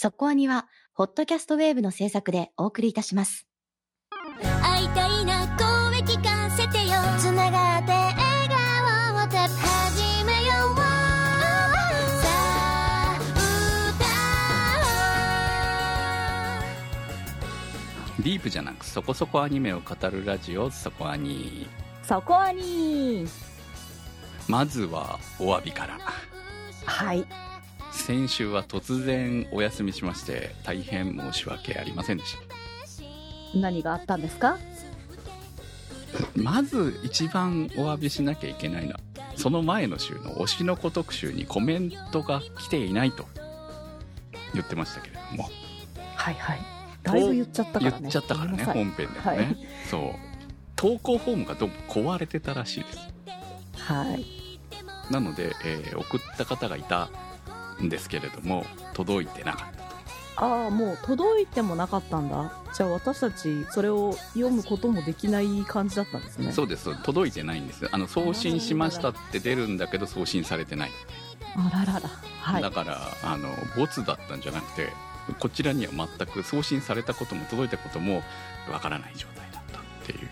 そこアニは、ホットキャストウェーブの制作でお送りいたします。会いたいな声聞かせてよ。つながって笑顔をた始めようさあディープじゃなくそこそこアニメを語るラジオそこアニ。そこはにまずはお詫びから。はい先週は突然お休みしまして大変申し訳ありませんでした。何があったんですか？まず一番お詫びしなきゃいけないのはその前の週の推しの子特集にコメントが来ていないと。言ってましたけれども。はいはい。だいぶ言っちゃったからね。言っちゃったからね本編でもね、はい。そう。投稿フォームがどうも壊れてたらしいです。はい。なので、えー送った方がいたんですけれども届いてなかった。ああもう届いてもなかったんだ。じゃあ私たちそれを読むこともできない感じだったんですね。そうです届いてないんですあの送信しましたって出るんだけど送信されてない、あららら。はい。だからあのボツだったんじゃなくてこちらには全く送信されたことも届いたこともわからない状態だったっていう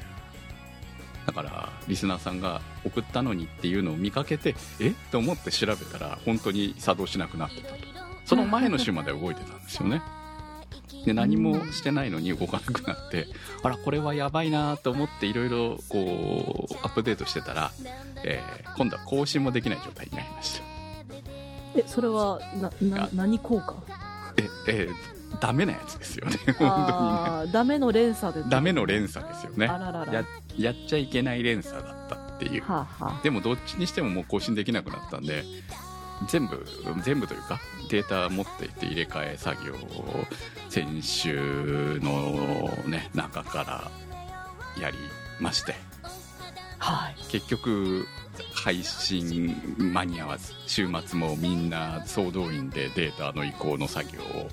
だからリスナーさんが送ったのにっていうのを見かけてえ？と思って調べたら本当に作動しなくなってたと。その前の週まで動いてたんですよね。で何もしてないのに動かなくなってあらこれはやばいなと思っていろいろこうアップデートしてたら、えー今度は更新もできない状態になりました。えそれはなな何効果？ええーダメなやつですよね。本当に。ねダメの連鎖でダメの連鎖ですよね。ややっちゃいけない連鎖だったっていう。はあ、はでもどっちにしてももう更新できなくなったんで全部全部というかデータ持っていって入れ替え作業を先週のね中からやりまして。あ、はい。結局配信間に合わず週末もみんな総動員でデータの移行の作業を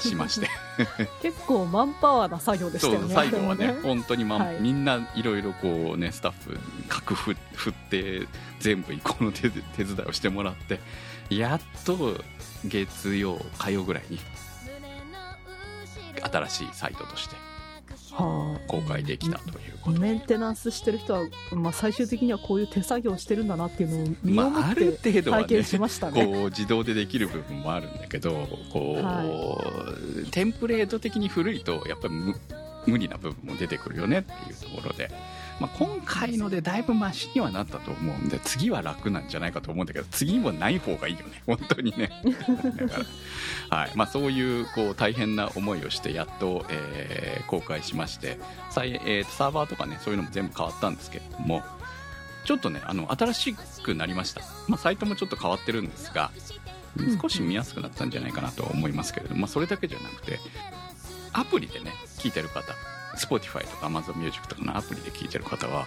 しまして。結構マンパワーな作業でしたそよね。う最後はね本当に、まはいみんないろいろこうねスタッフ各振振って全部移行の手手伝いをしてもらってやっと月曜火曜ぐらいに新しいサイトとしてはあ公開できたということメンテナンスしてる人は、まあ、最終的にはこういう手作業をしてるんだなっていうのを身をもまあ、あってる程度はね体験しましたね。こう自動でできる部分もあるんだけどこう、はテンプレート的に古いとやっぱり無無理な部分も出てくるよねっていうところで、まあ、今回のでだいぶマシにはなったと思うんで次は楽なんじゃないかと思うんだけど次もない方がいいよね。本当にね。だから、はい。まあ、そういうこう大変な思いをしてやっと、えー公開しましてさい、えーサーバーとかねそういうのも全部変わったんですけれどもちょっとねあの新しくなりました、まあ、サイトもちょっと変わってるんですが少し見やすくなったんじゃないかなと思いますけれども、まあ、それだけじゃなくてアプリでね聞いてる方 Spotify とか AmazonMusic とかのアプリで聞いてる方は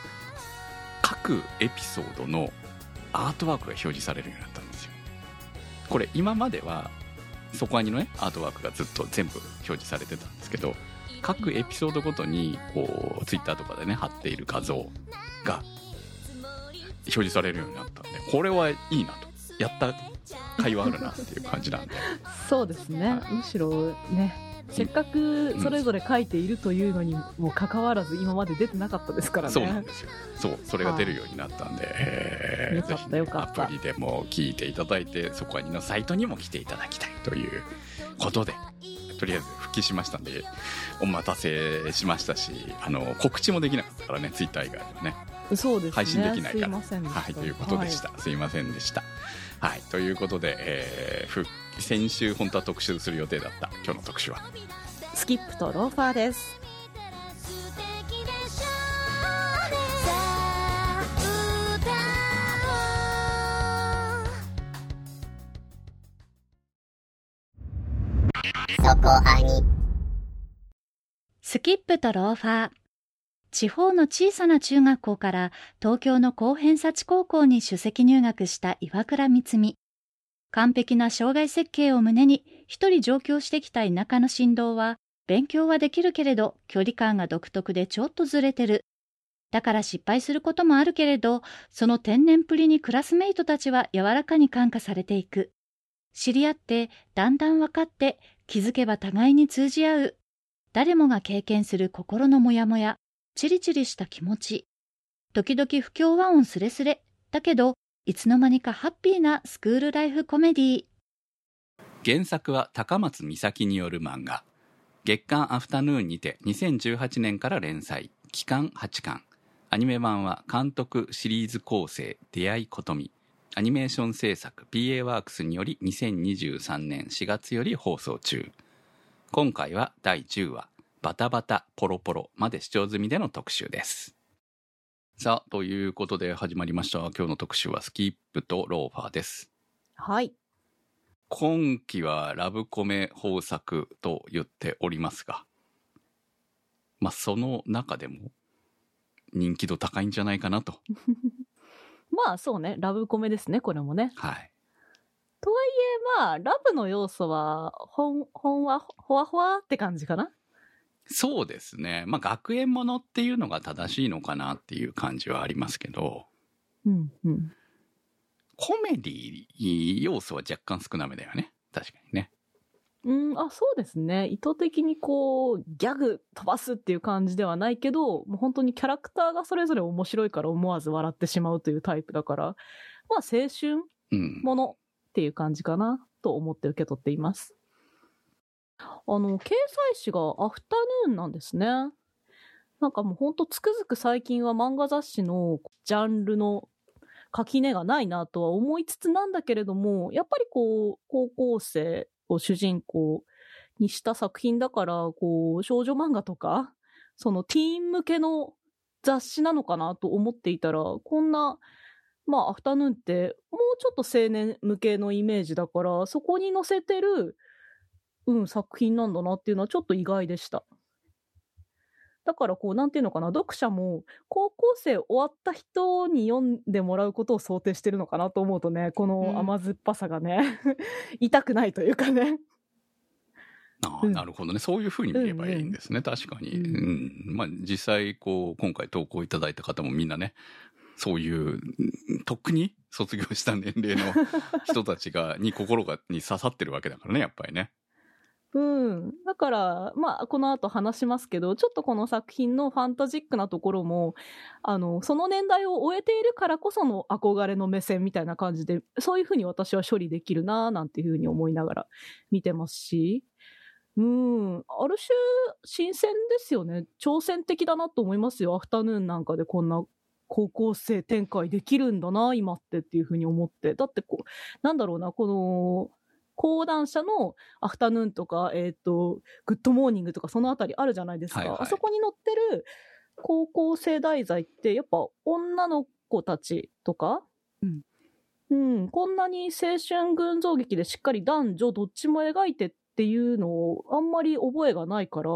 各エピソードのアートワークが表示されるようになったんですよ。これ今まではそこにのねアートワークがずっと全部表示されてたんですけど各エピソードごとにこう Twitter とかでね貼っている画像が表示されるようになったんでこれはいいなと。やった甲斐はあるなっていう感じなんで。そうですね、はい。むしろねせっかくそれぞれ書いているというのにもかかわらず今まで出てなかったですからね。そうなんですよ。そうそれが出るようになったんで、えーよかったよかった。アプリでも聞いていただいてそこはにのサイトにも来ていただきたいということでとりあえず復帰しましたんでお待たせしましたしあの告知もできなかったからねツイッター以外でもねそうですね。配信できないから。はいということでした、すいませんでした。はいということで、えー復先週本当は特集する予定だった今日の特集ははいスキップとローファーですスキップとローファー。地方の小さな中学校から東京の高偏差値高校に首席入学した岩倉光美。完璧な障害設計を胸に一人上京してきた田舎の振動は勉強はできるけれど距離感が独特でちょっとずれてる。だから失敗することもあるけれど、その天然プリにクラスメイトたちは柔らかに感化されていく。知り合って、だんだん分かって、気づけば互いに通じ合う。誰もが経験する心のモヤモヤ、チリチリした気持ち。時々不協和音すれすれ。だけど、いつの間にかハッピーなスクールライフコメディ原作は高松美咲による漫画。月刊アフタヌーンにて2018年から連載。期間8巻アニメ版は監督シリーズ構成出会いことみ。アニメーション制作 PA ワークスにより2023年4月より放送中。今回は第10話バタバタポロポロまで視聴済みでの特集です。さあということで始まりました今日の特集はスキップとローファーですはい。今期はラブコメ豊作と言っておりますが、まあその中でも人気度高いんじゃないかなと。まあそうね、ラブコメですね、これもね。はい。とはいえ、まあ、ラブの要素は、ほん、ほんわ、ほわほわって感じかな。そうですね。まあ学園ものっていうのが正しいのかなっていう感じはありますけど、うん、うん。コメディ要素は若干少なめだよね。確かにね。うん、あ、そうですね。意図的にこう、ギャグ飛ばすっていう感じではないけど、もう本当にキャラクターがそれぞれ面白いから思わず笑ってしまうというタイプだから、まあ青春うん。ものっていう感じかなと思って受け取っています。あの、掲載誌がアフタヌーンなんですね。なんかもうほんとつくづく最近は漫画雑誌のジャンルの垣根がないなとは思いつつなんだけれども、やっぱりこう、高校生を主人公にした作品だから、こう、少女漫画とか、そのティーン向けの雑誌なのかなと思っていたら、こんなまあ、アフタヌーンって、もうちょっと青年向けのイメージだから、そこに載せてる、うん、作品なんだなっていうのはちょっと意外でした。だから、こう、なんていうのかな、読者も、高校生終わった人に読んでもらうことを想定してるのかなと思うとね、こうんの甘酸っぱさがね、痛くないというかね。ああ、うんなるほどね。そういうふうに見ればいいんですね。確かに。ううんん。まあ実際、こう、今回投稿いただいた方もみんなね、そういう、うんとっくに卒業した年齢の人たちが、に心が、に刺さってるわけだからね、やっぱりね。うん。だから、まあ、この後話しますけど、ちょっとこの作品のファンタジックなところも、あの、その年代を終えているからこその憧れの目線みたいな感じで、そういうふうに私は処理できるななんていうふうに思いながら見てますし、うん。ある種、新鮮ですよね。挑戦的だなと思いますよ。アフタヌーンなんかでこんな高校生展開できるんだな、今ってっていうふうに思って。だってこう、なんだろうな、この、講談社のアフタヌーンとか、えっ、と、グッドモーニングとかそのあたりあるじゃないですか。はいはいあそこに載ってる高校生題材って、やっぱ女の子たちとか、うんうん、こんなに青春群像劇でしっかり男女どっちも描いてっていうのをあんまり覚えがないから、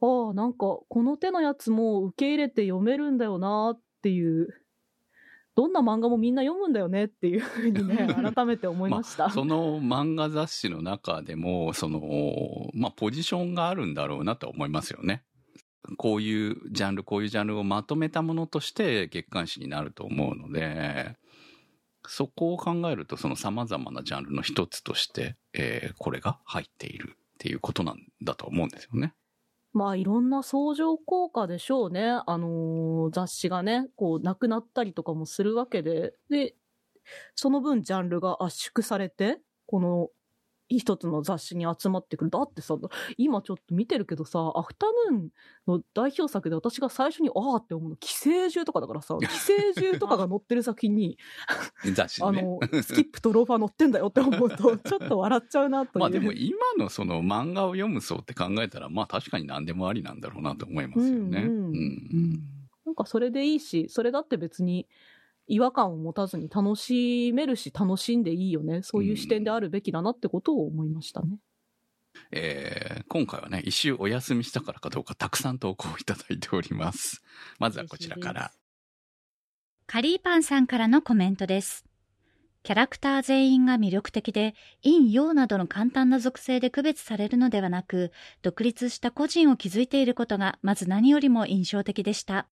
ああ、なんかこの手のやつも受け入れて読めるんだよなっていう、どんな漫画もみんな読むんだよねっていうふうにね、改めて思いました。その漫画雑誌の中でも、その、まあ、ポジションがあるんだろうなと思いますよね。こういうジャンル、こういうジャンルをまとめたものとして月刊誌になると思うので、そこを考えると、その様々なジャンルの一つとして、えーこれが入っているっていうことなんだと思うんですよね。まあいろんな相乗効果でしょうね。あのー雑誌がね、こうなくなったりとかもするわけで、で、その分ジャンルが圧縮されて、この一つの雑誌に集まってくる。だってさ、今ちょっと見てるけどさ、アフタヌーンの代表作で私が最初にああって思うの、寄生獣とかだからさ、寄生獣とかが載ってる作品に、雑誌ね。あの、スキップとローファー載ってんだよって思うと、ちょっと笑っちゃうなという。まあでも今のその漫画を読む層って考えたら、まあ確かに何でもありなんだろうなと思いますよね。うんうんうんなんかそれでいいし、それだって別に違和感を持たずに楽しめるし、楽しんでいいよね。そういう視点であるべきだなってことを思いましたね。えー今回はね、一周お休みしたからかどうかたくさん投稿いただいております。まずはこちらから。カリーパンさんからのコメントです。キャラクター全員が魅力的で、陰陽などの簡単な属性で区別されるのではなく、独立した個人を築いていることがまず何よりも印象的でした。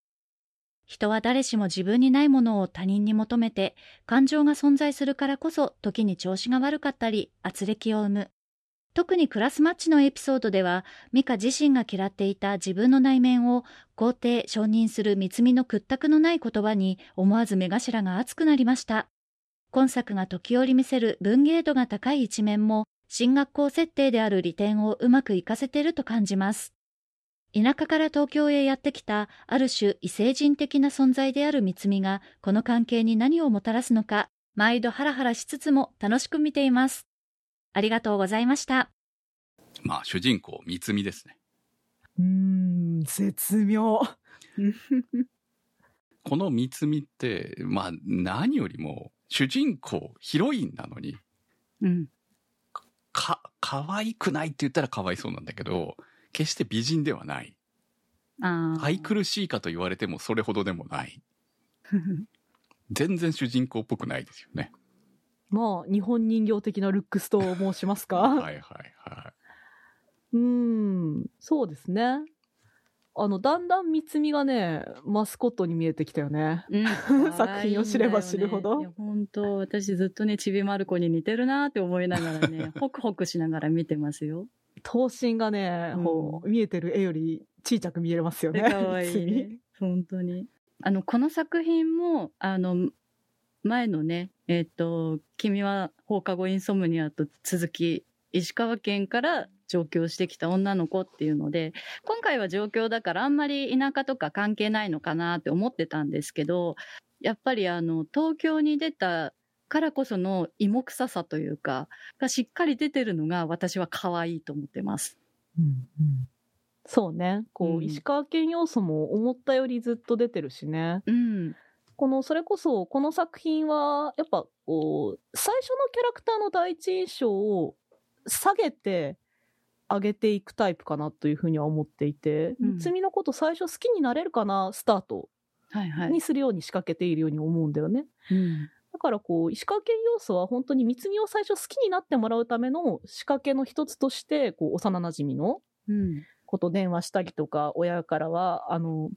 人は誰しも自分にないものを他人に求めて、感情が存在するからこそ時に調子が悪かったり、圧力を生む。特にクラスマッチのエピソードでは、ミカ自身が嫌っていた自分の内面を肯定、承認する三つみの屈託のない言葉に思わず目頭が熱くなりました。今作が時折見せる文芸度が高い一面も、進学校設定である利点をうまく活かせていると感じます。田舎から東京へやってきたある種異星人的な存在である三つみがこの関係に何をもたらすのか毎度ハラハラしつつも楽しく見ています。ありがとうございました。まあ主人公三つみですねうーん、絶妙。この三つみってまあ何よりも主人公ヒロインなのにうん。か可愛くないって言ったらかわいそうなんだけど決して美人ではないああ。愛くるしいかと言われてもそれほどでもない 全然主人公っぽくないですよねまあ、日本人形的なルックスと申しますか。はいはいはうーん、そうですね。あの、だんだん三つみがね、マスコットに見えてきたよね。うん 作品を知れば知るほどいや本当私ずっとね、ちびまる子に似てるなって思いながらね、ホクホクしながら見てますよ。頭身がね、うんこう見えてる絵より小さく見えますよね。かわいいね。本当に。あの、この作品も、あの、前のね、えっ、と、君は放課後インソムニアと続き、石川県から上京してきた女の子っていうので、今回は上京だからあんまり田舎とか関係ないのかなって思ってたんですけど、やっぱりあの、東京に出たからこその芋臭さというか、がしっかり出てるのが私は可愛いと思ってます。うんうんそうね。こう、うん石川県要素も思ったよりずっと出てるしね。うん。この、それこそ、この作品は、やっぱ、こう、最初のキャラクターの第一印象を下げて上げていくタイプかなというふうには思っていて、うん三つみのこと最初好きになれるかな、スタートはいはい。にするように仕掛けているように思うんだよね。うん。だからこう、石川県要素は本当に三つみを最初好きになってもらうための仕掛けの一つとして、こう、幼馴染のうん。こと電話したりとか、親からは、あの、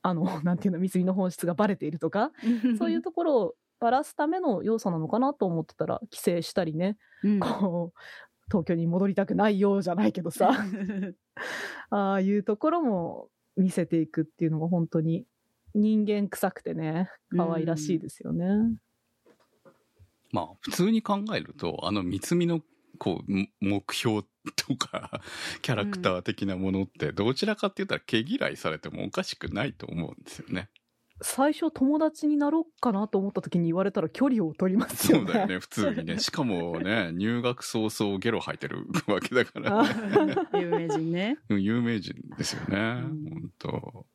あの、なんていうの、三つみの本質がバレているとか、そういうところをばらすための要素なのかなと思ってたら、帰省したりね、うんこう、東京に戻りたくないようじゃないけどさ、ああいうところも見せていくっていうのが本当に人間臭くてね、可愛らしいですよね。まあ普通に考えるとあの三つみのこうも目標とか キャラクター的なものってどちらかって言ったら毛嫌いされてもおかしくないと思うんですよね。最初友達になろうかなと思った時に言われたら距離を取りますよね。そうだよね普通にね しかもね入学早々ゲロ吐いてるわけだから、ね、有名人ね。うん有名人ですよね、ん本当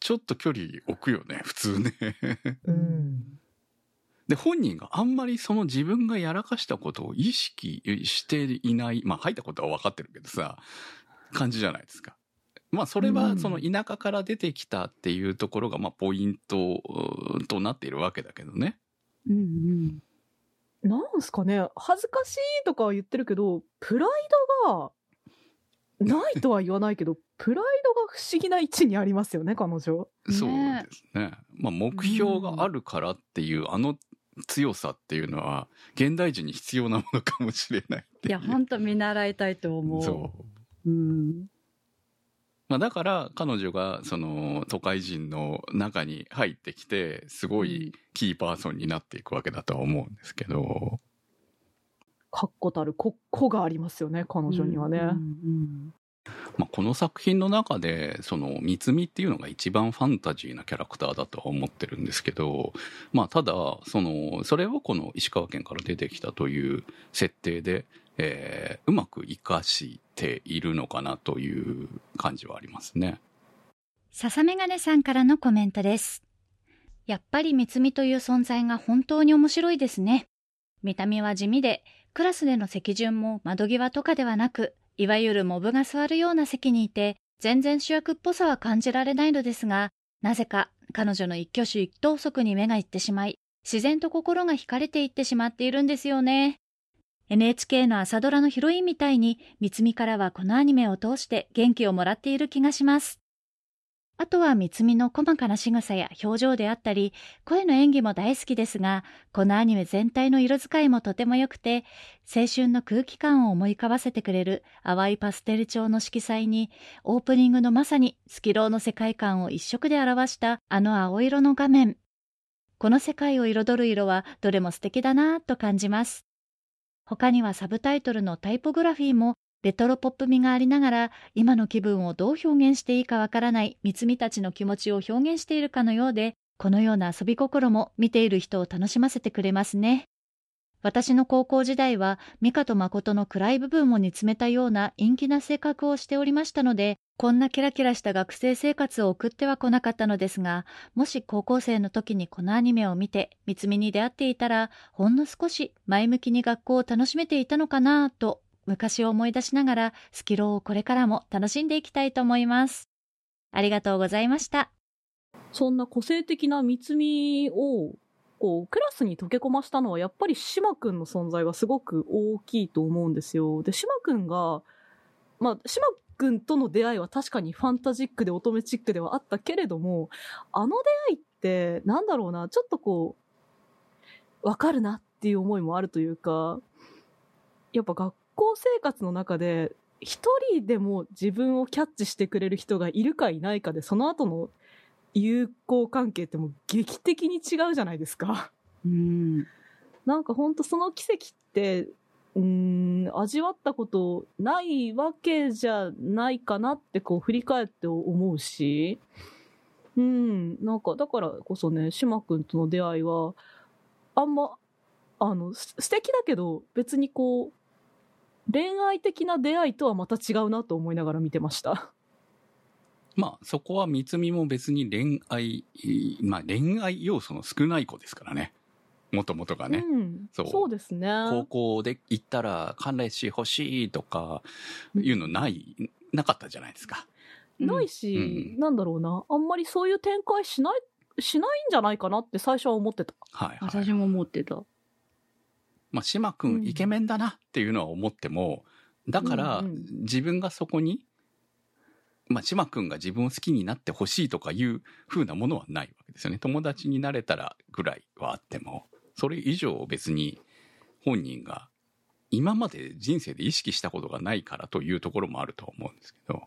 ちょっと距離置くよね普通ねうん。で本人があんまりその自分がやらかしたことを意識していないまあ入ったことは分かってるけどさ感じじゃないですかまあそれうんはその田舎から出てきたっていうところがまあポイントうんとなっているわけだけどねうんうん。なんすかね、恥ずかしいとかは言ってるけど、プライドが、ないとは言わないけど、プライドが不思議な位置にありますよね、彼女。そうですね。まあ目標があるからっていうあの強さっていうのは現代人に必要なものかもしれないいう。いや、本当見習いたいと思う。そう。うん。まあだから彼女がその都会人の中に入ってきてすごいキーパーソンになっていくわけだとは思うんですけど、確固たる個個がありますよね、彼女にはね。うんまあこの作品の中でその三つみっていうのが一番ファンタジーなキャラクターだとは思ってるんですけど、まあただそのそれをこの石川県から出てきたという設定で、えーうまく活かしているのかなという感じはありますね。笹メガネさんからのコメントです。やっぱり三つみという存在が本当に面白いですね。見た目は地味で、クラスでの席順も窓際とかではなく、いわゆるモブが座るような席にいて、全然主役っぽさは感じられないのですが、なぜか彼女の一挙手一投足に目がいってしまい、自然と心が惹かれていってしまっているんですよね。NHK の朝ドラのヒロインみたいに、三つみからはこのアニメを通して元気をもらっている気がします。あとは三つみの細かな仕草や表情であったり、声の演技も大好きですが、このアニメ全体の色使いもとても良くて、青春の空気感を思い浮かばせてくれる淡いパステル調の色彩に、オープニングのまさにスキローの世界観を一色で表したあの青色の画面。この世界を彩る色はどれも素敵だなぁと感じます。他にはサブタイトルのタイポグラフィーもレトロポップ味がありながら、今の気分をどう表現していいかわからない三つみたちの気持ちを表現しているかのようで、このような遊び心も見ている人を楽しませてくれますね。私の高校時代は、ミカと誠の暗い部分も煮詰めたような陰気な性格をしておりましたので、こんなキラキラした学生生活を送っては来なかったのですが、もし高校生の時にこのアニメを見て、三つみに出会っていたら、ほんの少し前向きに学校を楽しめていたのかなと昔を思い出しながらスキローをこれからも楽しんでいきたいと思います。ありがとうございました。そんな個性的な三つみを、こう、クラスに溶け込ましたのは、やっぱり島くんの存在がすごく大きいと思うんですよ。で、島くんが、まあ、島くんとの出会いは確かにファンタジックで乙女チックではあったけれども、あの出会いって、なんだろうな、ちょっとこう、わかるなっていう思いもあるというか、やっぱ学校生活の中で、一人でも自分をキャッチしてくれる人がいるかいないかで、その後の友好関係ってもう劇的に違うじゃないですか。うん。なんかほんとその奇跡って、うーん、味わったことないわけじゃないかなってこう振り返って思うし、うん、なんかだからこそね、島くんとの出会いは、あんま、あの、す素敵だけど別にこう、恋愛的な出会いとはまた違うなと思いながら見てました。まあ、そこは三つみも別に恋愛、まあ恋愛要素の少ない子ですからね。もともとがね。うん、そうそうですね。高校で行ったら彼氏欲しいとかいうのない、なかったじゃないですか。ないし、うんなんだろうな。あんまりそういう展開しない、しないんじゃないかなって最初は思ってた。はい、はい。私も思ってた。まあ、島くうんんイケメンだなっていうのは思っても、だからうんうん自分がそこに、まあ、島くんが自分を好きになってほしいとかいう風なものはないわけですよね。友達になれたらぐらいはあっても、それ以上別に本人が今まで人生で意識したことがないからというところもあると思うんですけど、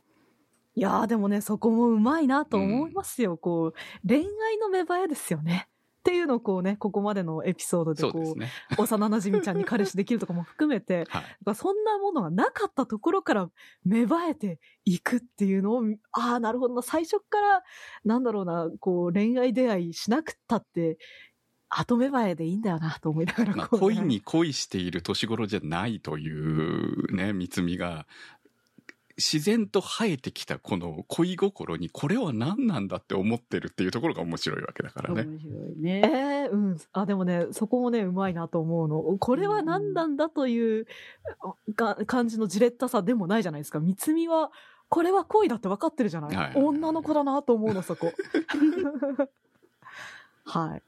いやーでもね、そこもうまいなと思いますよ。こう、恋愛の芽生えですよね。っていうのをこうね、ここまでのエピソードでこう、そうね。幼馴染ちゃんに彼氏できるとかも含めて、はい。がそんなものがなかったところから芽生えていくっていうのを、ああ、なるほどな、最初から、なんだろうな、こう、恋愛出会いしなくったって、後芽生えでいいんだよな、と思いながらまあ、恋に恋している年頃じゃないというね、三つみが、自然と生えてきたこの恋心にこれは何なんだって思ってるっていうところが面白いわけだからね。面白いえね。えうん。あ、でもね、そこもね、うまいなと思うの。これは何なんだという、が感じのじれったさでもないじゃないですか。三つみは、これは恋だって分かってるじゃない、はいはいはい女の子だなと思うの、そこ。はい。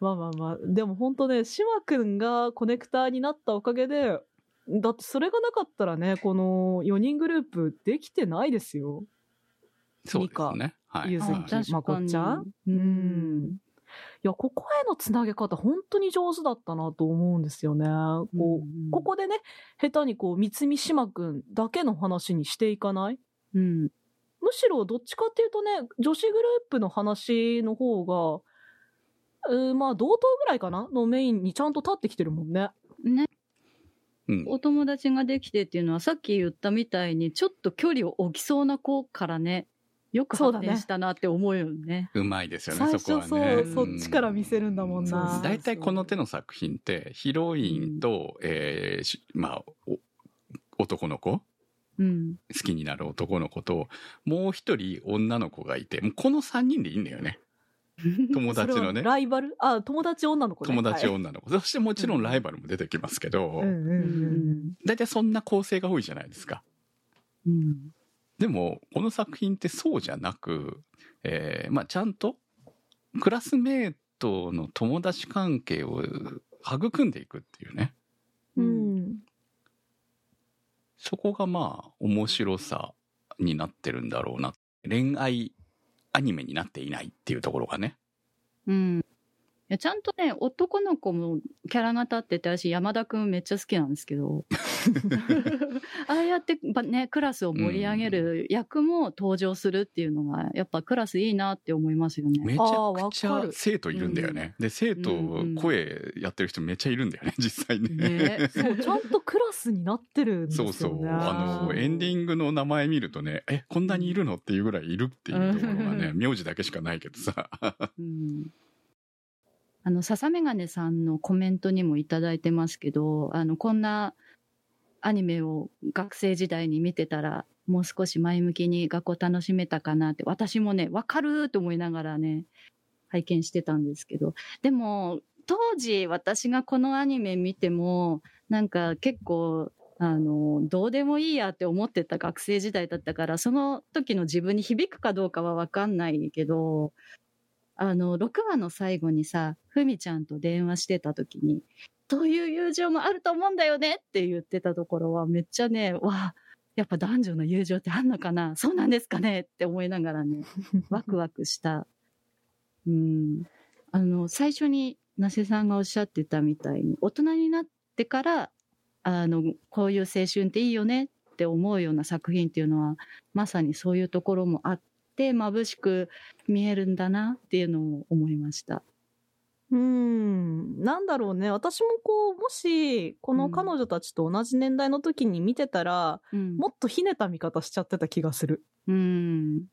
まあまあまあ、でも本当ね、島くんがコネクターになったおかげで、だってそれがなかったらね、この4人グループできてないですよ。そうですね。はい。ゆずはいきまこっちゃん？ううんん。いや、ここへのつなげ方、本当に上手だったなと思うんですよね。こう、ここでね、下手にこう、三つみ島くんだけの話にしていかない？うん。むしろどっちかっていうとね、女子グループの話の方が、うーまあ、同等ぐらいかな？のメインにちゃんと立ってきてるもんね。ね、うん。お友達ができてっていうのはさっき言ったみたいにちょっと距離を置きそうな子からね、よくそうだね発展したなって思うよね。うまいですよね、最そこ初はね。そう、そっちから見せるんだもんそうな。大体この手の作品って、ヒロインと、えーしまあ、お男の子うん。好きになる男の子と、もう一人女の子がいて、もうこの三人でいいんだよね。友達のね。ライバル？あ、友達女の子ね。友達はい女の子。そしてもちろんライバルも出てきますけど、大体そんな構成が多いじゃないですか。うん。でも、この作品ってそうじゃなく、えーまあちゃんと、クラスメートの友達関係を育んでいくっていうね。うん。うん。そこがまあ面白さになってるんだろうな。恋愛アニメになっていないっていうところがね。うん。いやちゃんとね、男の子もキャラが立ってて、私山田くんめっちゃ好きなんですけど、ああやってばね、クラスを盛り上げる役も登場するっていうのが、やっぱクラスいいなって思いますよね。めちゃくちゃ生徒いるんだよね。で、生徒うんうん声やってる人めっちゃいるんだよね、実際ね。ねそう、ちゃんとクラスになってるんですよね。そうそう。あの、エンディングの名前見るとね、え、こんなにいるの？っていうぐらいいるっていうところがね、うん名字だけしかないけどさ。うんあの、笹メガネさんのコメントにもいただいてますけど、あの、こんなアニメを学生時代に見てたら、もう少し前向きに学校楽しめたかなって、私もね、わかると思いながらね、拝見してたんですけど、でも、当時私がこのアニメ見ても、なんか結構、あの、どうでもいいやって思ってた学生時代だったから、その時の自分に響くかどうかはわかんないけど、あの、6話の最後にさ、ふみちゃんと電話してた時に、そういう友情もあると思うんだよねって言ってたところは、めっちゃね、わあ、やっぱ男女の友情ってあんのかな？そうなんですかね？って思いながらね、ワクワクした。うん。あの、最初に、那瀬さんがおっしゃってたみたいに、大人になってから、あの、こういう青春っていいよねって思うような作品っていうのは、まさにそういうところもあって、眩しく見えるんだなっていうのを思いました。うーん、なんだろうね。私もこう、もし、この彼女たちと同じ年代の時に見てたら、うんもっとひねた見方しちゃってた気がする。うん。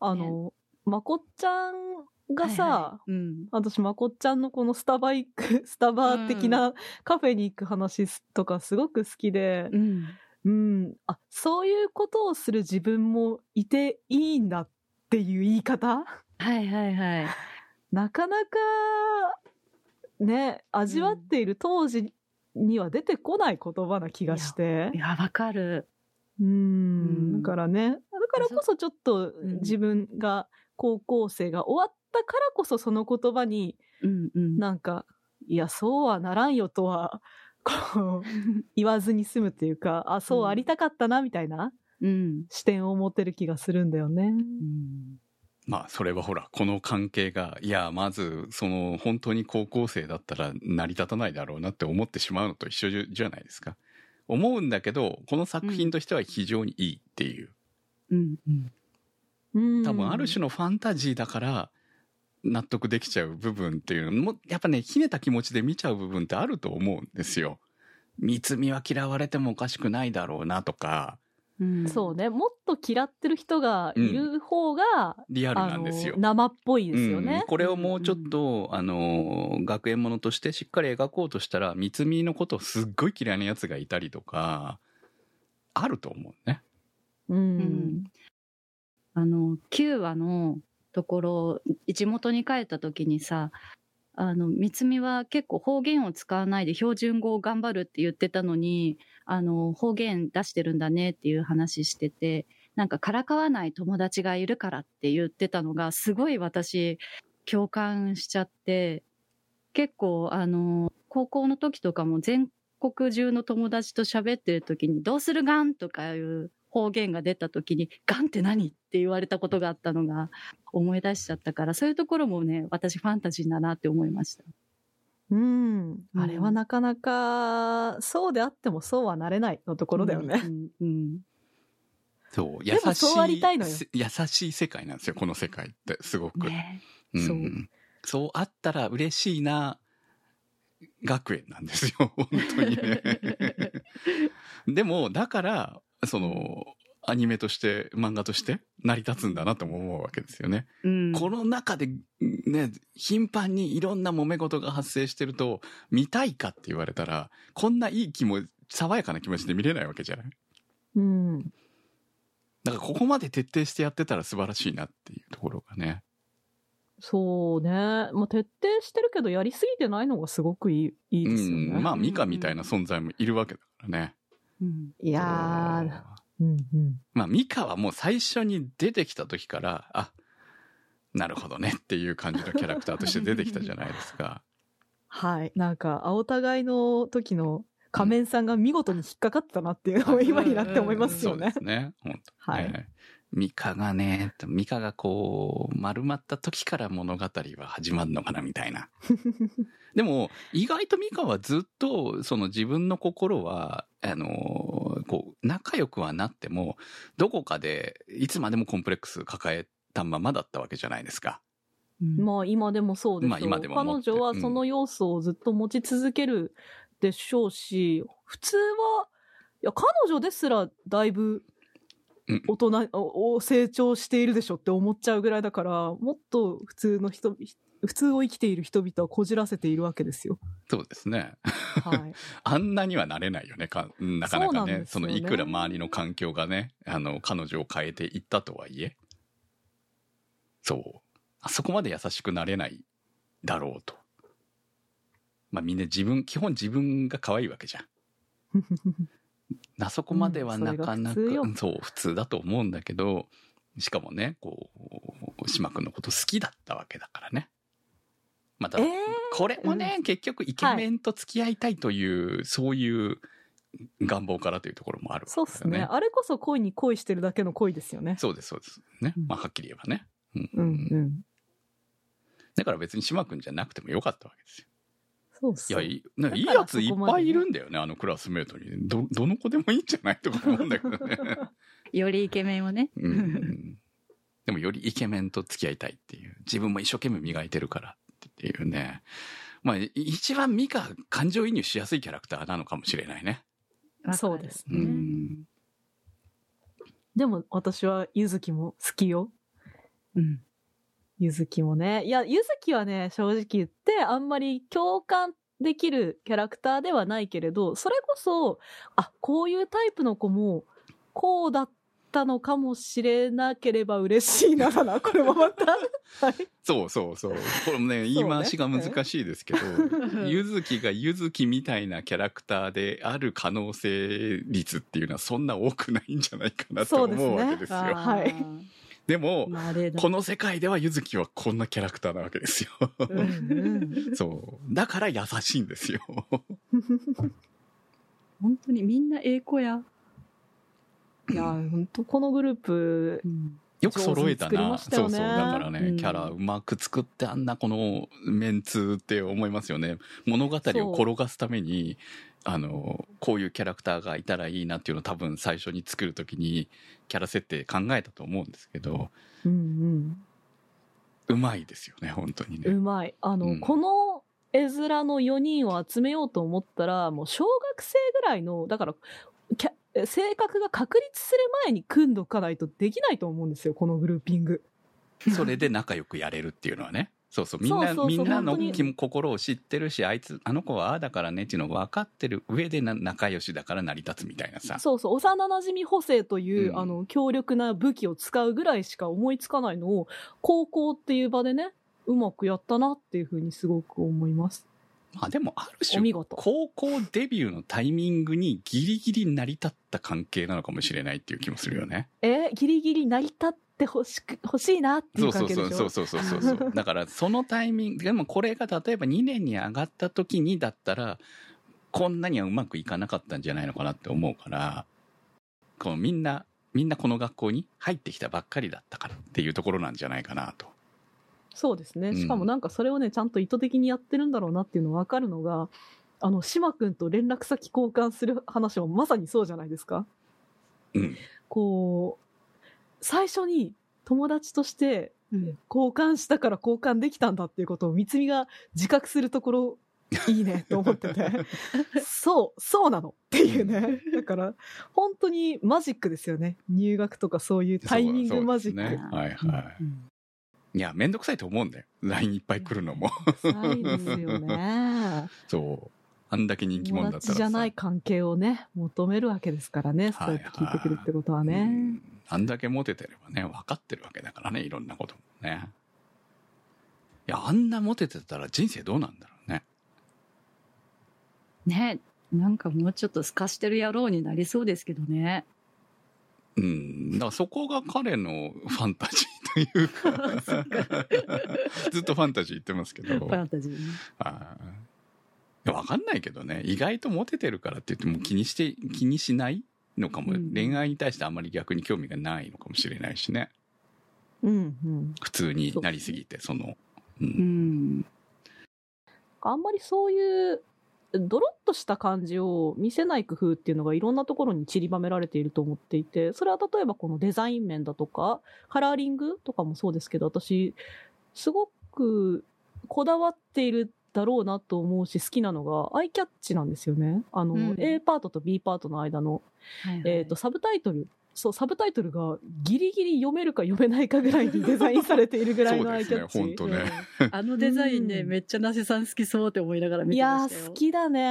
あの、まこっちゃんがさ、はいはいうん。私、まこっちゃんのこのスタバ行く、スタバ的なカフェに行く話とかすごく好きで、うん。うん、あ、そういうことをする自分もいていいんだっていう言い方？はいはいはい。なかなか、ね、味わっている当時には出てこない言葉な気がしてい。や、わかる。ううんん、だからね、だからこそちょっとうん自分が高校生が終わったからこそその言葉にうんうん。なんか、いや、そうはならんよとは、こう、言わずに済むっていうか、あ、そうありたかったな、みたいなうん。視点を持てる気がするんだよね。うんまあ、それはほら、この関係が、いや、まず、その、本当に高校生だったら成り立たないだろうなって思ってしまうのと一緒じゃじゃないですか。思うんだけど、この作品としては非常にいいっていう。うんうん。うん多分、ある種のファンタジーだから、納得できちゃう部分っていうのも、やっぱね、ひねた気持ちで見ちゃう部分ってあると思うんですよ。三つみは嫌われてもおかしくないだろうなとか、うんそうね、もっと嫌ってる人がいる方が、リアルなんですよ。生っぽいですようんね。これをもうちょっと、あの学園ものとしてしっかり描こうとしたら三つみのことをすっごい嫌いなやつがいたりとかあると思うね。うん。うんあの、9話のところ、地元に帰った時にさ、あの、三つみは結構方言を使わないで標準語を頑張るって言ってたのに、あの、方言出してるんだねっていう話してて、なんかからかわない友達がいるからって言ってたのが、すごい私、共感しちゃって、結構、あの、高校の時とかも全国中の友達と喋ってる時に、どうするがんとかいう方言が出た時に、がんって何って言われたことがあったのが思い出しちゃったから、そういうところもね、私ファンタジーだなって思いました。うん。あれはなかなか、そうであってもそうはなれないのところだよね。うん。うん。そう、でもそうありたいのよせ優しい世界なんですよ、この世界って、すごく。ねうんそうそうあったら嬉しいな、学園なんですよ、本当にね。でも、だから、その、アニメとして、漫画として成り立つんだなとも思うわけですよね。うん。この中で、ね、頻繁にいろんな揉め事が発生してると、見たいかって言われたら、こんないい気も、爽やかな気持ちで見れないわけじゃない？うん。だからここまで徹底してやってたら素晴らしいなっていうところがね。そうね。まあ、徹底してるけど、やりすぎてないのがすごくいい、いいですよね。うん。まあ、ミカみたいな存在もいるわけだからね。うん。いやー、うんうん。まあ、ミカはもう最初に出てきた時から、あ、なるほどねっていう感じのキャラクターとして出てきたじゃないですか。はい。なんか、青互いの時の仮面さんが見事に引っかかってたなっていうのを今になって思いますよねそうで。すね。本当はいねミカがね、ミカがこう、丸まった時から物語は始まるのかなみたいな。でも、意外とミカはずっと、その自分の心は、あの、こう、仲良くはなっても、どこかで、いつまでもコンプレックス抱えたままだったわけじゃないですか。まあ今でもそうでしょう。まあ今でも持彼女はその要素をずっと持ち続けるでしょうし、普通は、いや、彼女ですらだいぶうん大人、お成長しているでしょって思っちゃうぐらいだから、もっと普通の人、普通を生きている人々はこじらせているわけですよ。そうですね。はい。あんなにはなれないよね。かなかなかね。んですよねそのいくら周りの環境がね、あの、彼女を変えていったとはいえ。そう。あそこまで優しくなれないだろうと。まあみんな自分、基本自分が可愛いわけじゃん。あそこまではなかなか、普通よそう、普通だと思うんだけど、しかもね、こう、島君のこと好きだったわけだからね。また、えー？これもね、結局イケメンと付き合いたいという、そういう願望からというところもあるわけだよそうっすね。あれこそ恋に恋してるだけの恋ですよね。そうです、そうです。ね。うんまあ、はっきり言えばね。うんうんうん。だから別に島君じゃなくてもよかったわけですよ。そうっすいや、いいなんかいいやついっぱいいるんだよね、あのクラスメートに。ど、どの子でもいいんじゃないとか思うんだけどね。よりイケメンをね。うん。でもよりイケメンと付き合いたいっていう。自分も一生懸命磨いてるからっていうね。まあ、い一番ミカ感情移入しやすいキャラクターなのかもしれないね。そうですうねん。でも私はゆずきも好きよ。うん。ゆずきもね。いや、ゆずきはね、正直言って、あんまり共感できるキャラクターではないけれど、それこそ、あ、こういうタイプの子も、こうだったのかもしれなければ嬉しいなだな、これもまた。はい。そうそうそう。これもね、言い回しが難しいですけど、ゆずきがゆずきみたいなキャラクターである可能性率っていうのはそんな多くないんじゃないかなと思うわけですよ。すねはいでも、この世界ではゆずきはこんなキャラクターなわけですよ。うんうんそう。だから優しいんですよ。本当にみんなええ子や。いや、本当このグループ、うん。よく揃えたな。ましたよねそうそう。だからね、うんキャラうまく作ってあんなこのメンツって思いますよね。物語を転がすために、あの、こういうキャラクターがいたらいいなっていうのを多分最初に作るときにキャラ設定考えたと思うんですけど、うんうまいですよね、本当にうん。うね。まい。あの、うんこの絵面の4人を集めようと思ったら、もう小学生ぐらいの、だから、キャ性格が確立する前に組んどかないとできないと思うんですよ、このグルーピング。それで仲良くやれるっていうのはね。そうそう。みんな、みんなの心を知ってるし、あいつ、あの子はああだからねっていうのが分かってる上でな仲良しだから成り立つみたいなさ。そうそう、幼馴染補正という、うんあの、強力な武器を使うぐらいしか思いつかないのを、高校っていう場でね、うまくやったなっていうふうにすごく思います。まあでもある種高校デビューのタイミングにギリギリ成り立った関係なのかもしれないっていう気もするよね。えーギリギリ成り立ってほしく、欲しいなっていそううそう関係でしょ？そうそうそうそうそうそう。だからそのタイミング、でもこれが例えば2年に上がった時にだったら、こんなにはうまくいかなかったんじゃないのかなって思うから、このみんな、みんなこの学校に入ってきたばっかりだったからっていうところなんじゃないかなと。そうですね。うんしかもなんかそれをね、ちゃんと意図的にやってるんだろうなっていうの分かるのが、あの、島くんと連絡先交換する話もまさにそうじゃないですか。うん。こう、最初に友達としてうん交換したから交換できたんだっていうことを三つみが自覚するところ、いいね と思ってて。そう、そうなのっていうね。だから、本当にマジックですよね。入学とかそういうタイミングマジック。ねはいはい。うんいや、めんどくさいと思うんだよ。LINE いっぱい来るのも。ないですよね。そう。あんだけ人気者友だったらさ。達じゃない関係をね、求めるわけですからね。そうやって聞いてくるってことはうね。んあんだけモテてればね、分かってるわけだからね、いろんなこともね。いや、あんなモテてたら人生どうなんだろうね。ねなんかもうちょっと透かしてる野郎になりそうですけどね。うん。だからそこが彼のファンタジーというか、ずっとファンタジー言ってますけど。ファンタジーね。あわかんないけどね。意外とモテてるからって言っても気にして、気にしないのかも、うん。恋愛に対してあんまり逆に興味がないのかもしれないしね。うんうん。普通になりすぎてその、う、うんん。あんまりそういう、ドロッとした感じを見せない工夫っていうのがいろんなところに散りばめられていると思っていて、それは例えばこのデザイン面だとか、カラーリングとかもそうですけど、私、すごくこだわっているだろうなと思うし、好きなのがアイキャッチなんですよね。あの、うん A パートと B パートの間の、はいはいえっ、と、サブタイトル。そう、サブタイトルがギリギリ読めるか読めないかぐらいにデザインされているぐらいの アイキャッチ。そうですね本当ねうんあのデザインね、うんめっちゃなせさん好きそうって思いながら見いやてましたよ。ー、好きだねえ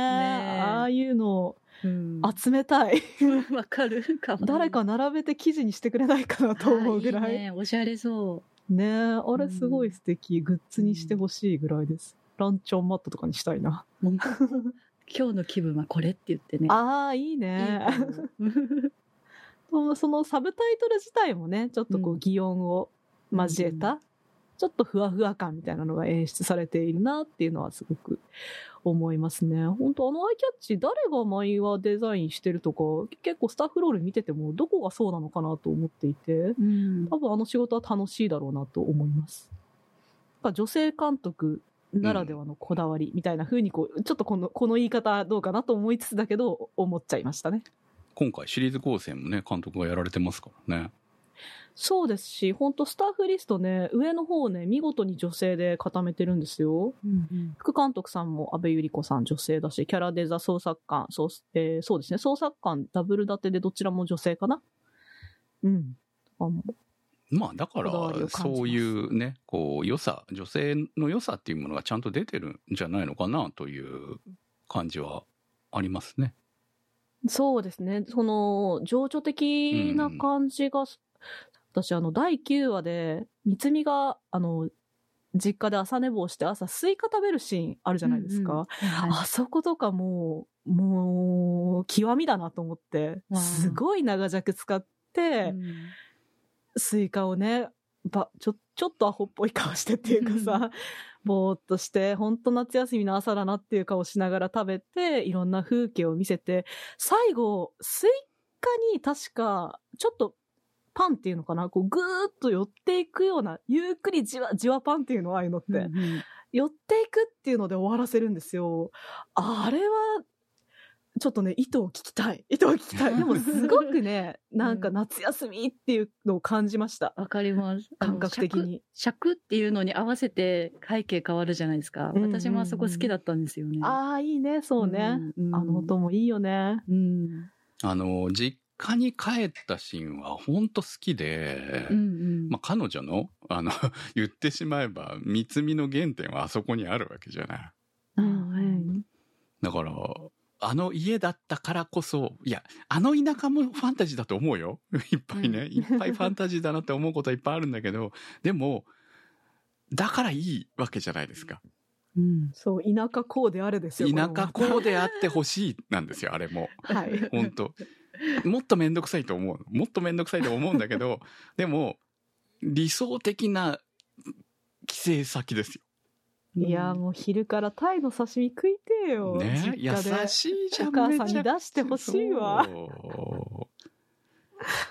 ああいうのうん。集めたい。わかるかわいい誰か並べて記事にしてくれないかなと思うぐらい。あいいね、おしゃれそねえ、あれすごい素敵。グッズにしてほしいぐらいです。ランチョンマットとかにしたいな。今日の気分はこれって言ってね。ああ、いいね。そのサブタイトル自体もね、ちょっとこうう擬音を交えた、ちょっとふわふわ感みたいなのが演出されているなっていうのはすごく思いますね。本当あのアイキャッチ誰が毎話デザインしてるとか、結構スタッフロール見ててもどこがそうなのかなと思っていて、うん多分あの仕事は楽しいだろうなと思います。女性監督ならではのこだわりみたいな風にこう、ちょっとこの、この言い方どうかなと思いつつだけど、思っちゃいましたね。今回シリーズ構成もね監督がやられてますからねそうですし、本当スタッフリストね、上の方ね、見事に女性で固めてるんですよ。うん副監督さんも安倍ゆり子さん女性だし、キャラデザ創作官、そう,、えーそうですね、創作官ダブル立てでどちらも女性かなうん。あのまあだからそういうねこう良さ女性の良さっていうものがちゃんと出てるんじゃないのかなという感じはありますね。そうですね。その、情緒的な感じが、私、あの、第9話で、美津未が、あの、実家で朝寝坊して朝スイカ食べるシーンあるじゃないですか。うんうんはいあそことかもう、もう、極みだなと思って、すごい長尺使って、うんスイカをね、ば、ちょ、ちょっとアホっぽい顔してっていうかさ、ぼーっとして、ほんと夏休みの朝だなっていう顔しながら食べて、いろんな風景を見せて、最後、スイカに確か、ちょっと、パンっていうのかなこう、ぐーっと寄っていくような、ゆっくりじわ、じわパンっていうのああいうのって、うんうん寄っていくっていうので終わらせるんですよ。あれは、ちょっとね、意図を聞きたい。意図を聞きたい。でもすごくね、なんか夏休みっていうのを感じました。わかります。感覚的。に。尺尺っていうのに合わせて背景変わるじゃないですか。うんうんうん私もあそこ好きだったんですよね。ああ、いいね、そうね。うんうんあの音もいいよね。うん。あの実家に帰ったシーンは本当好きで、うんうん。まあ彼女のあの言ってしまえば三つみの原点はあそこにあるわけじゃない。うんうんだからあの家だったからこそいやあの田舎もファンタジーだと思うよ いっぱいね、うんいっぱいファンタジーだなって思うことはいっぱいあるんだけどでもだからいいわけじゃないですか。うん。そう、田舎こうであれですよ。田舎こうであってほしいなんですよあれも。はい。本当もっとめんどくさいと思うもっとめんどくさいと思うんだけどでも理想的な帰省先ですいや、もう昼からタイの刺身食いてえよ。よ。ね優しいじゃんお母さんに出してほしいわ。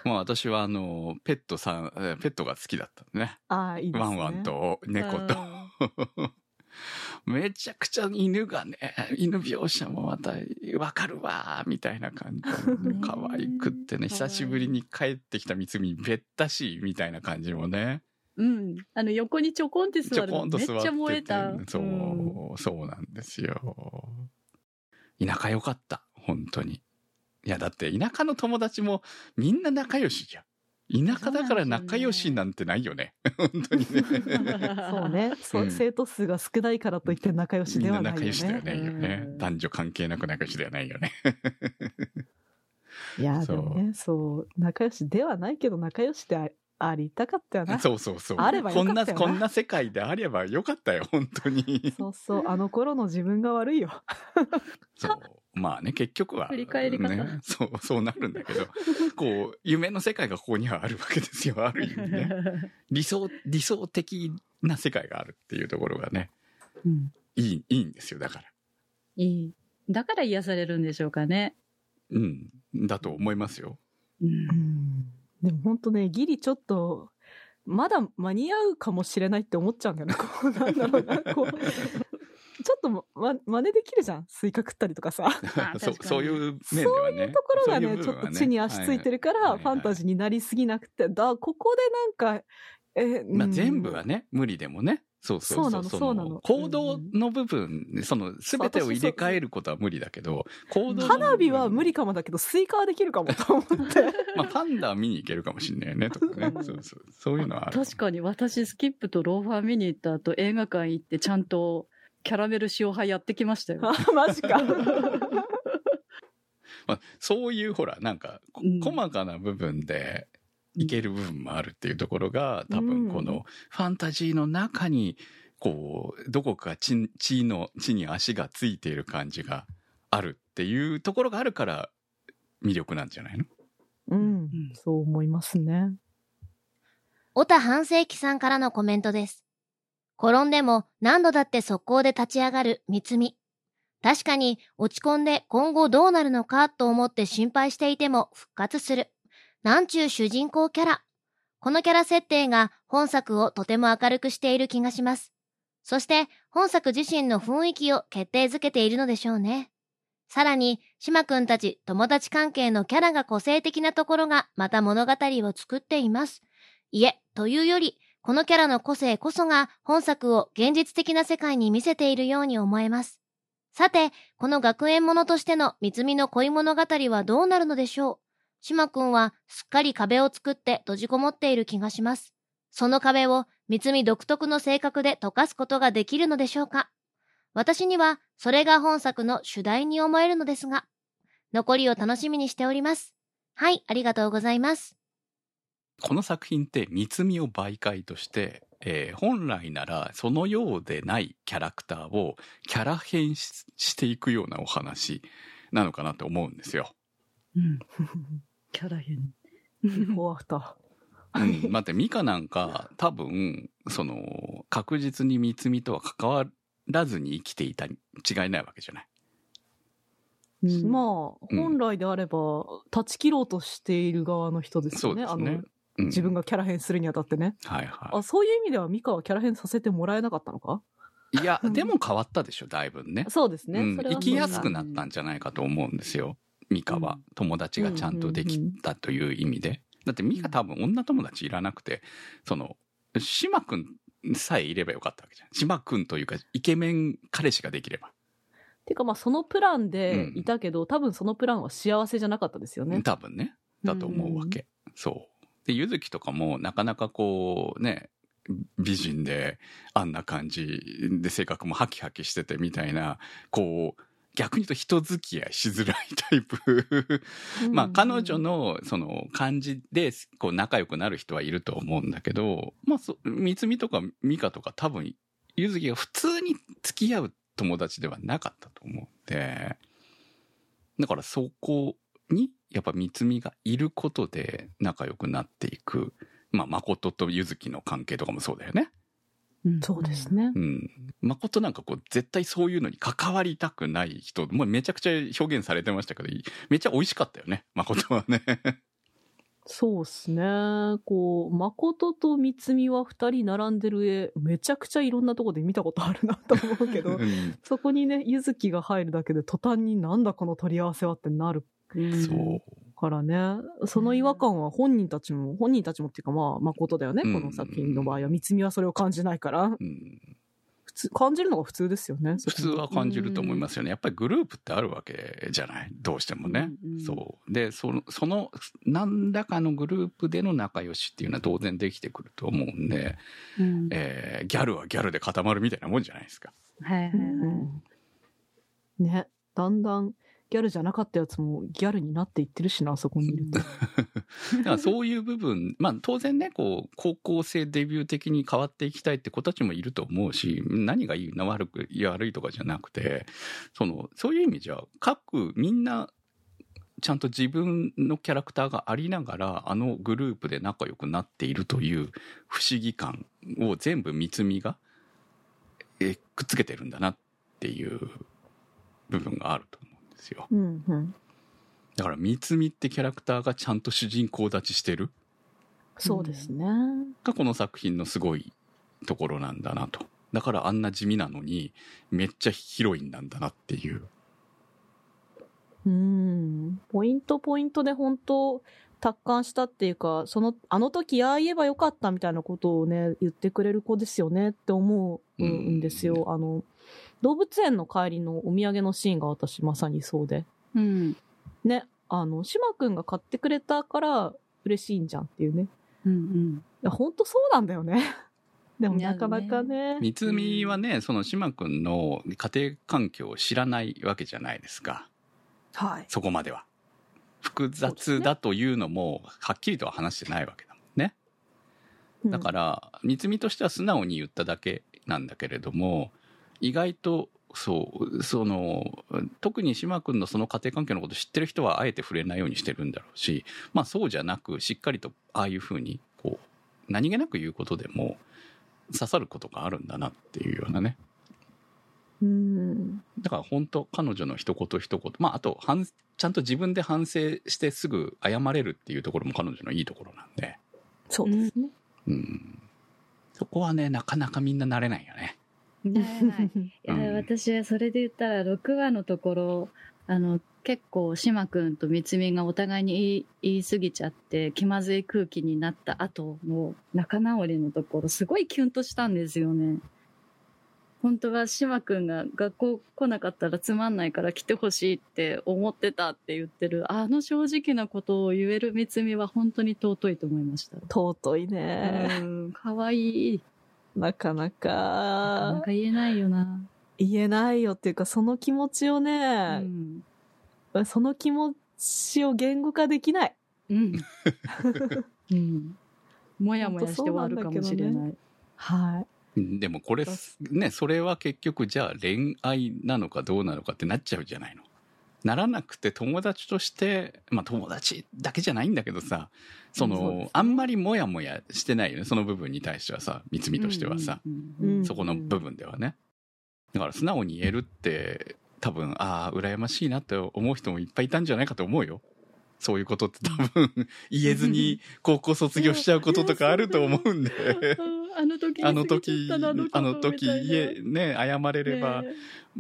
まあ私はあのペットさんえペットが好きだったね。ああ、いいですね。ワンワンと猫と。めちゃくちゃ犬がね犬描写もまたわかるわみたいな感じでね。可愛くってね久しぶりに帰ってきた三つみべったしいみたいな感じもねうん。あの、横にちょこんって座るのめっちゃ燃えた。そう、ん。そうなんですよ。田舎良かった。本当に。いやだって田舎の友達もみんな仲良しじゃん。田舎だから仲良しなんてないよね。本当にね。そうね。そうう、ん生徒数が少ないからといって仲良しではないよ仲良しではね。ないよね。うん。男女関係なく仲良しではないよね。いや、でもね、そう、仲良しではないけど仲良しであありたかったよな。そうそうそうあればよこんなかったよなこんな世界であればよかったよ本当にそうそう、あの頃の自分が悪いよ。そう。まあね、結局は。振り返り方ね、そう、そうなるんだけど、こう、夢の世界がここにはあるわけですよ。ある意味ね。理想、理想的な世界があるっていうところがね、うんいい、いいんですよ。だから。いい。だから癒されるんでしょうかね。うん。だと思いますよ。うんうんでも本当ね、ギリちょっと、まだ間に合うかもしれないって思っちゃうんだよね。こう、なんだろうな、こう。ちょっとま、ま、真似できるじゃん。スイカ食ったりとかさ。そそういう面ではね。ところがね、ちょっそういう部分はと地に足ついてるから、はいはいファンタジーになりすぎなくて、だ、ここでなんか、え、まあ、うん全部はね、無理でもね。そうそうそう。そうなのそうなの行動の部分、その、すべてを入れ替えることは無理だけど、行動花火は無理かもだけど、スイカはできるかもと思って。まあ、パンダは見に行けるかもしれないよね、とかね。そうそう。そういうのはある。確かに私スキップとローファー見に行った後映画館行ってちゃんとキャラメル塩派やってきましたよ。あ、マジか。まあ、そういうほら、なんか、こうん細かな部分でいける部分もあるっていうところが、多分こうんのファンタジーの中に、こう、どこか地地の、地に足がついている感じがあるっていうところがあるから、魅力なんじゃないの？うん、そう思いますね。小田半世紀さんからのコメントです。転んでも何度だって速攻で立ち上がる三つみ。確かに落ち込んで今後どうなるのかと思って心配していても復活する。なんちゅう主人公キャラ。このキャラ設定が本作をとても明るくしている気がします。そして本作自身の雰囲気を決定づけているのでしょうね。さらに、島くんたち友達関係のキャラが個性的なところがまた物語を作っています。いえ、というより、このキャラの個性こそが本作を現実的な世界に見せているように思えます。さて、この学園ものとしての三つみの恋物語はどうなるのでしょう？島くんはすっかり壁を作って閉じこもっている気がします。その壁を三つみ独特の性格で溶かすことができるのでしょうか私にはそれが本作の主題に思えるのですが、残りを楽しみにしております。はい、ありがとうございます。この作品って三つみを媒介として、えー本来ならそのようでないキャラクターをキャラ変ししていくようなお話なのかなと思うんですよ。うんキャラ変。ビフォーアフタうん、待って、ミカなんか多分、その、確実に三つみとは関わらずに生きていたに違いないわけじゃない。ー。まあ、うん本来であれば、断ち切ろうとしている側の人ですよね。そうですねあの、うん、自分がキャラ変するにあたってね。はいはあ、そういう意味ではミカはキャラ変させてもらえなかったのか？い。いや、でも変わったでしょ、だいぶね。そうですね。うん生きやすくなったんじゃないかと思うんですよ。ミカは。友達がちゃんとできたという意味で。だってミカ多分女友達いらなくて、その、島くんさえいればよかったわけじゃん。島くんというか、イケメン彼氏ができれば。ていうかまあそのプランでいたけど、多分そのプランは幸せじゃなかったですよね。多分ね。だと思うわけ。そう。で、ゆずきとかもなかなかこうね、美人であんな感じで性格もハキハキしててみたいな、こう、逆に言うと人付き合いしづらいタイプ。まあ彼女のその感じでこう仲良くなる人はいると思うんだけど、まあそ、三つみとかミカとか多分、ゆずきが普通に付き合う友達ではなかったと思うんで、だからそこにやっぱ三つみがいることで仲良くなっていく。まあ、誠とゆずきの関係とかもそうだよね。うんそうですね。うん。誠なんかこう、絶対そういうのに関わりたくない人、もうめちゃくちゃ表現されてましたけど、めっちゃ美味しかったよね、誠はね。そうっすね。こう、誠と三つみは二人並んでる絵、めちゃくちゃいろんなとこで見たことあるなと思うけどう、んそこにね、ゆずきが入るだけで途端になんだこの取り合わせはってなるそう。からね、その違和感は本人たちも、本人たちもっていうかまあ、誠だよね、うんこの作品の場合は。三つみはそれを感じないから、うん普通、感じるのが普通ですよね。普通は感じると思いますよね。やっぱりグループってあるわけじゃない？どうしてもね。うんうんそう。で、その、その、何らかのグループでの仲良しっていうのは当然できてくると思うんで、うんえーギャルはギャルで固まるみたいなもんじゃないですか。はいはいはい。ね、だんだんギャルじゃなかったやつもギャルになっていってるしな、あそこにいる。だからそういう部分、まあ当然ね、こう、高校生デビュー的に変わっていきたいって子たちもいると思うし、何がいいな悪く、いや悪いとかじゃなくて、その、そういう意味じゃ、各みんな、ちゃんと自分のキャラクターがありながら、あのグループで仲良くなっているという不思議感を全部三つみが、えくっつけてるんだなっていう部分があるとですよ。うんうん。だから三つみってキャラクターがちゃんと主人公立ちしてるそうですね。がこの作品のすごいところなんだなとだからあんな地味なのにめっちゃヒロインなんだなっていううん。ポイントポイントで本当達観したっていうか、その、あの時ああ言えばよかったみたいなことをね、言ってくれる子ですよねって思うんですよ。あの、動物園の帰りのお土産のシーンが私まさにそうで。うん。ね、あの、島くんが買ってくれたから嬉しいんじゃんっていうね。うんうん。いや、本当そうなんだよね。でもなかなかね。三つみはねその島君の家庭環境を知らないわけじゃないですかはい。そこまでは複雑だというのもはっきりとは話してないわけだもんねだから三つみとしては素直に言っただけなんだけれども意外とそうその特に島君のその家庭環境のこと知ってる人はあえて触れないようにしてるんだろうしまあそうじゃなくしっかりとああいうふうにこう何気なく言うことでも刺さることがあるんだなっていうようなねうん。だから本当彼女の一言一言まああと反ちゃんと自分で反省してすぐ謝れるっていうところも彼女のいいところなんで、そうですね。うん、そこはねなかなかみんな慣れないよね。なれない。いや、うん私はそれで言ったら、6話のところ、あの、結構、島くんとみつみがお互いに言い言い過ぎちゃって、気まずい空気になった後の仲直りのところ、すごいキュンとしたんですよね。本当は島くんが学校来なかったらつまんないから来てほしいって思ってたって言ってる、あの正直なことを言えるみつみは本当に尊いと思いました。尊いね。うん、かわいい。なかななかかなか言えないよな。言えないよっていうか、その気持ちをうね、ん。その気持ちを言語化できない。うん。うん。もやもやして終わるかもしれない。はでもこれねそれは結局じゃあ恋愛なのかどうなのかってなっちゃうじゃないの。ならなくて友達としてまあ友達だけじゃないんだけどさそのそね。あんまりモヤモヤしてないよねその部分に対してはさ三つみとしてはさ、うんうんうんそこの部分ではね。だから素直に言えるって多分ああ羨ましいなって思う人もいっぱいいたんじゃないかと思うよ。そういうことって多分言えずに高校卒業しちゃうこととかあると思うんで。あの時あの時あの時ね謝れれば、ね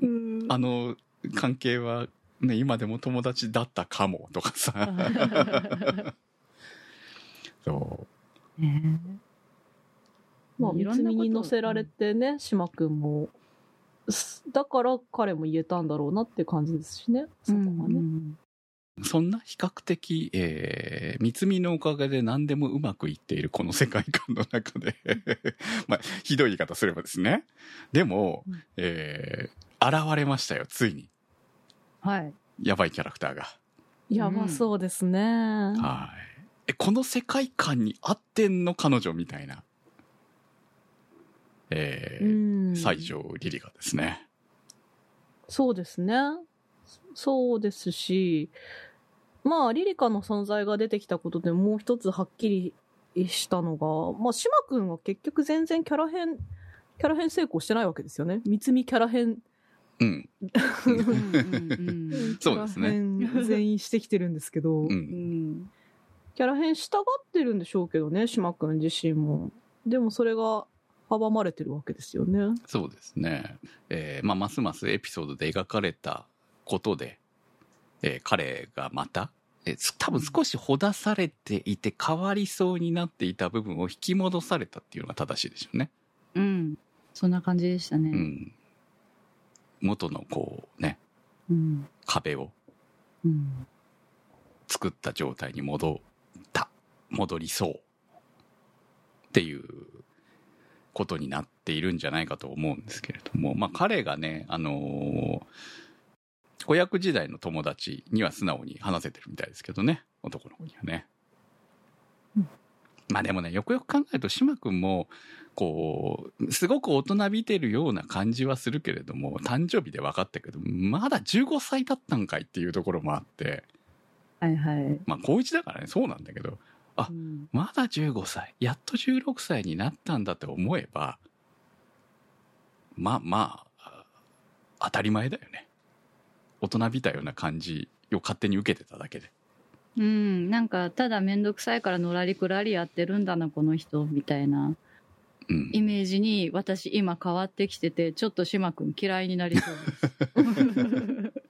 うん。あの関係はね今でも友達だったかもとかさ。そね。まあ、いろんなこと三つみに乗せられてね、島くんも、すだから彼も言えたんだろうなって感じですしね、そこはね。うそんな比較的、えー、三つみのおかげで何でもうまくいっているこの世界観の中で まあひどい言い方すればですね。でも、うん。えー、現れましたよついにはい。やばいキャラクターが。やばそうですね。はい。え、この世界観に合ってんの彼女みたいな。えうー、ん。西条リリカですね。そうですね。そうですし、まあ、リリカの存在が出てきたことでもう一つはっきりしたのが、まあ、島くんは結局全然キャラ変、キャラ変成功してないわけですよね。三つみキャラ変、うん。そうですね全員してきてるんですけど、う。うんんキャラ変従ってるんでしょうけどね、島くん自身も。でもそれが阻まれてるわけですよね。そうですね。えー、まあ、ますますエピソードで描かれたことで、えー彼がまた、えーす多分少しほだされていて変わりそうになっていた部分を引き戻されたっていうのが正しいでしょうね。うん。そんな感じでしたね。うん。元のこうね、うん。壁を。作った状態に戻った戻りそうっていうことになっているんじゃないかと思うんですけれどもまあ彼がねあのー子役時代の友達には素直に話せてるみたいですけどね男の子にはね、まあでもねよくよく考えると島君もこうすごく大人びてるような感じはするけれども誕生日で分かったけどまだ15歳だったんかいっていうところもあってはいはい。まあ高1だからねそうなんだけどあうんまだ15歳やっと16歳になったんだって思えばまあまあ当たり前だよね大人びたような感じを勝手に受けてただけで。うん、なんか、ただめんどくさいからのらりくらりやってるんだな、この人、みたいなうん。イメージに私今変わってきてて、ちょっと島くん嫌いになりそうです。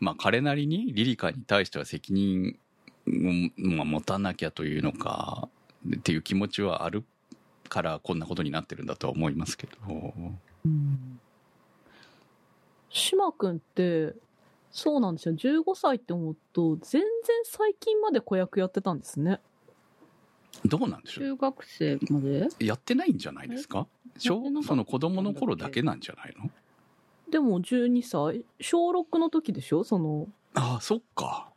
まあ彼なりにリリカに対しては責任を、まあ、持たなきゃというのかっていう気持ちはあるからこんなことになってるんだとは思いますけど。うん島くんって、そうなんですよ。15歳って思うと、全然最近まで子役やってたんですね。どうなんでしょう？中学生まで？やってないんじゃないですか？小その子供の頃だけなんじゃないの？でも12歳、小6の時でしょ？その、ああ、そっか。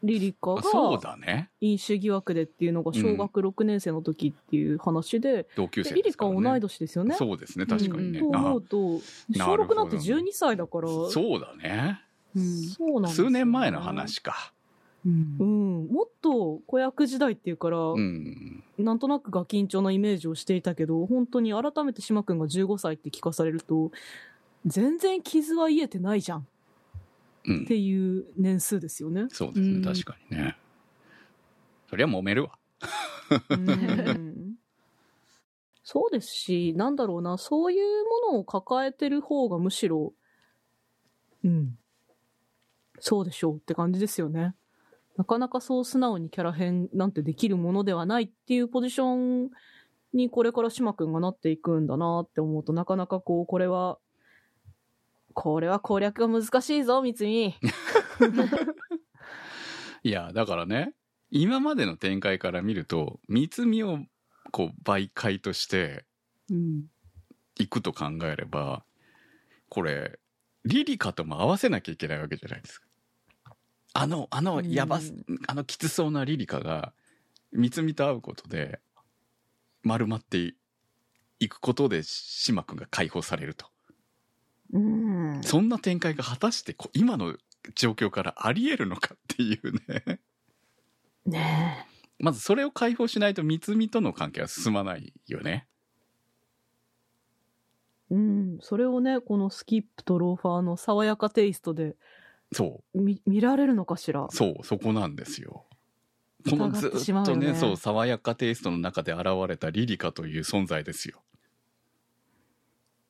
リリカあそうがだね。飲酒疑惑でっていうのが小学6年生の時っていう話で、同級生でリリカ同い年ですよね。そうですね、確かにね。とあ思うと、小なるほど6なんて12歳だから、そうだね。そうなんですよね数年前の話か。うんうん、もっと子役時代っていうから、うん。なんとなくガキンチョなイメージをしていたけど、本当に改めて島くんが15歳って聞かされると、全然傷は癒えてないじゃんっうん。ていう年数ですよね。そうですうんね、確かにね。そりゃ揉めるわ。うんそうですし、なんだろうな、そういうものを抱えてる方がむしろ、うん、そうでしょうって感じですよね。なかなかそう素直にキャラ変なんてできるものではないっていうポジションにこれから島くんがなっていくんだなって思うとなかなかこう、これは、これは攻略が難しいぞ、三つみ。いや、だからね、今までの展開から見ると、三つ身をこう媒介としてうんいくと考えれば、これ、リリカとも合わせなきゃいけないわけじゃないですか。あの、あの、やばす、あのきつそうなリリカが、三つ身と会うことで、丸まっていくことで、島くんが解放されると。うん。そんな展開が果たしてこ今の状況からあり得るのかっていうね。ねまずそれを解放しないと三つみとの関係は進まないよね。え。うん。それをね、このスキップとローファーの爽やかテイストでそ見見られるのかしら？う、。そう、そこなんですよ。このず疑ってしまうよねね、そう、爽やかテイストの中で現れたリリカという存在ですよ。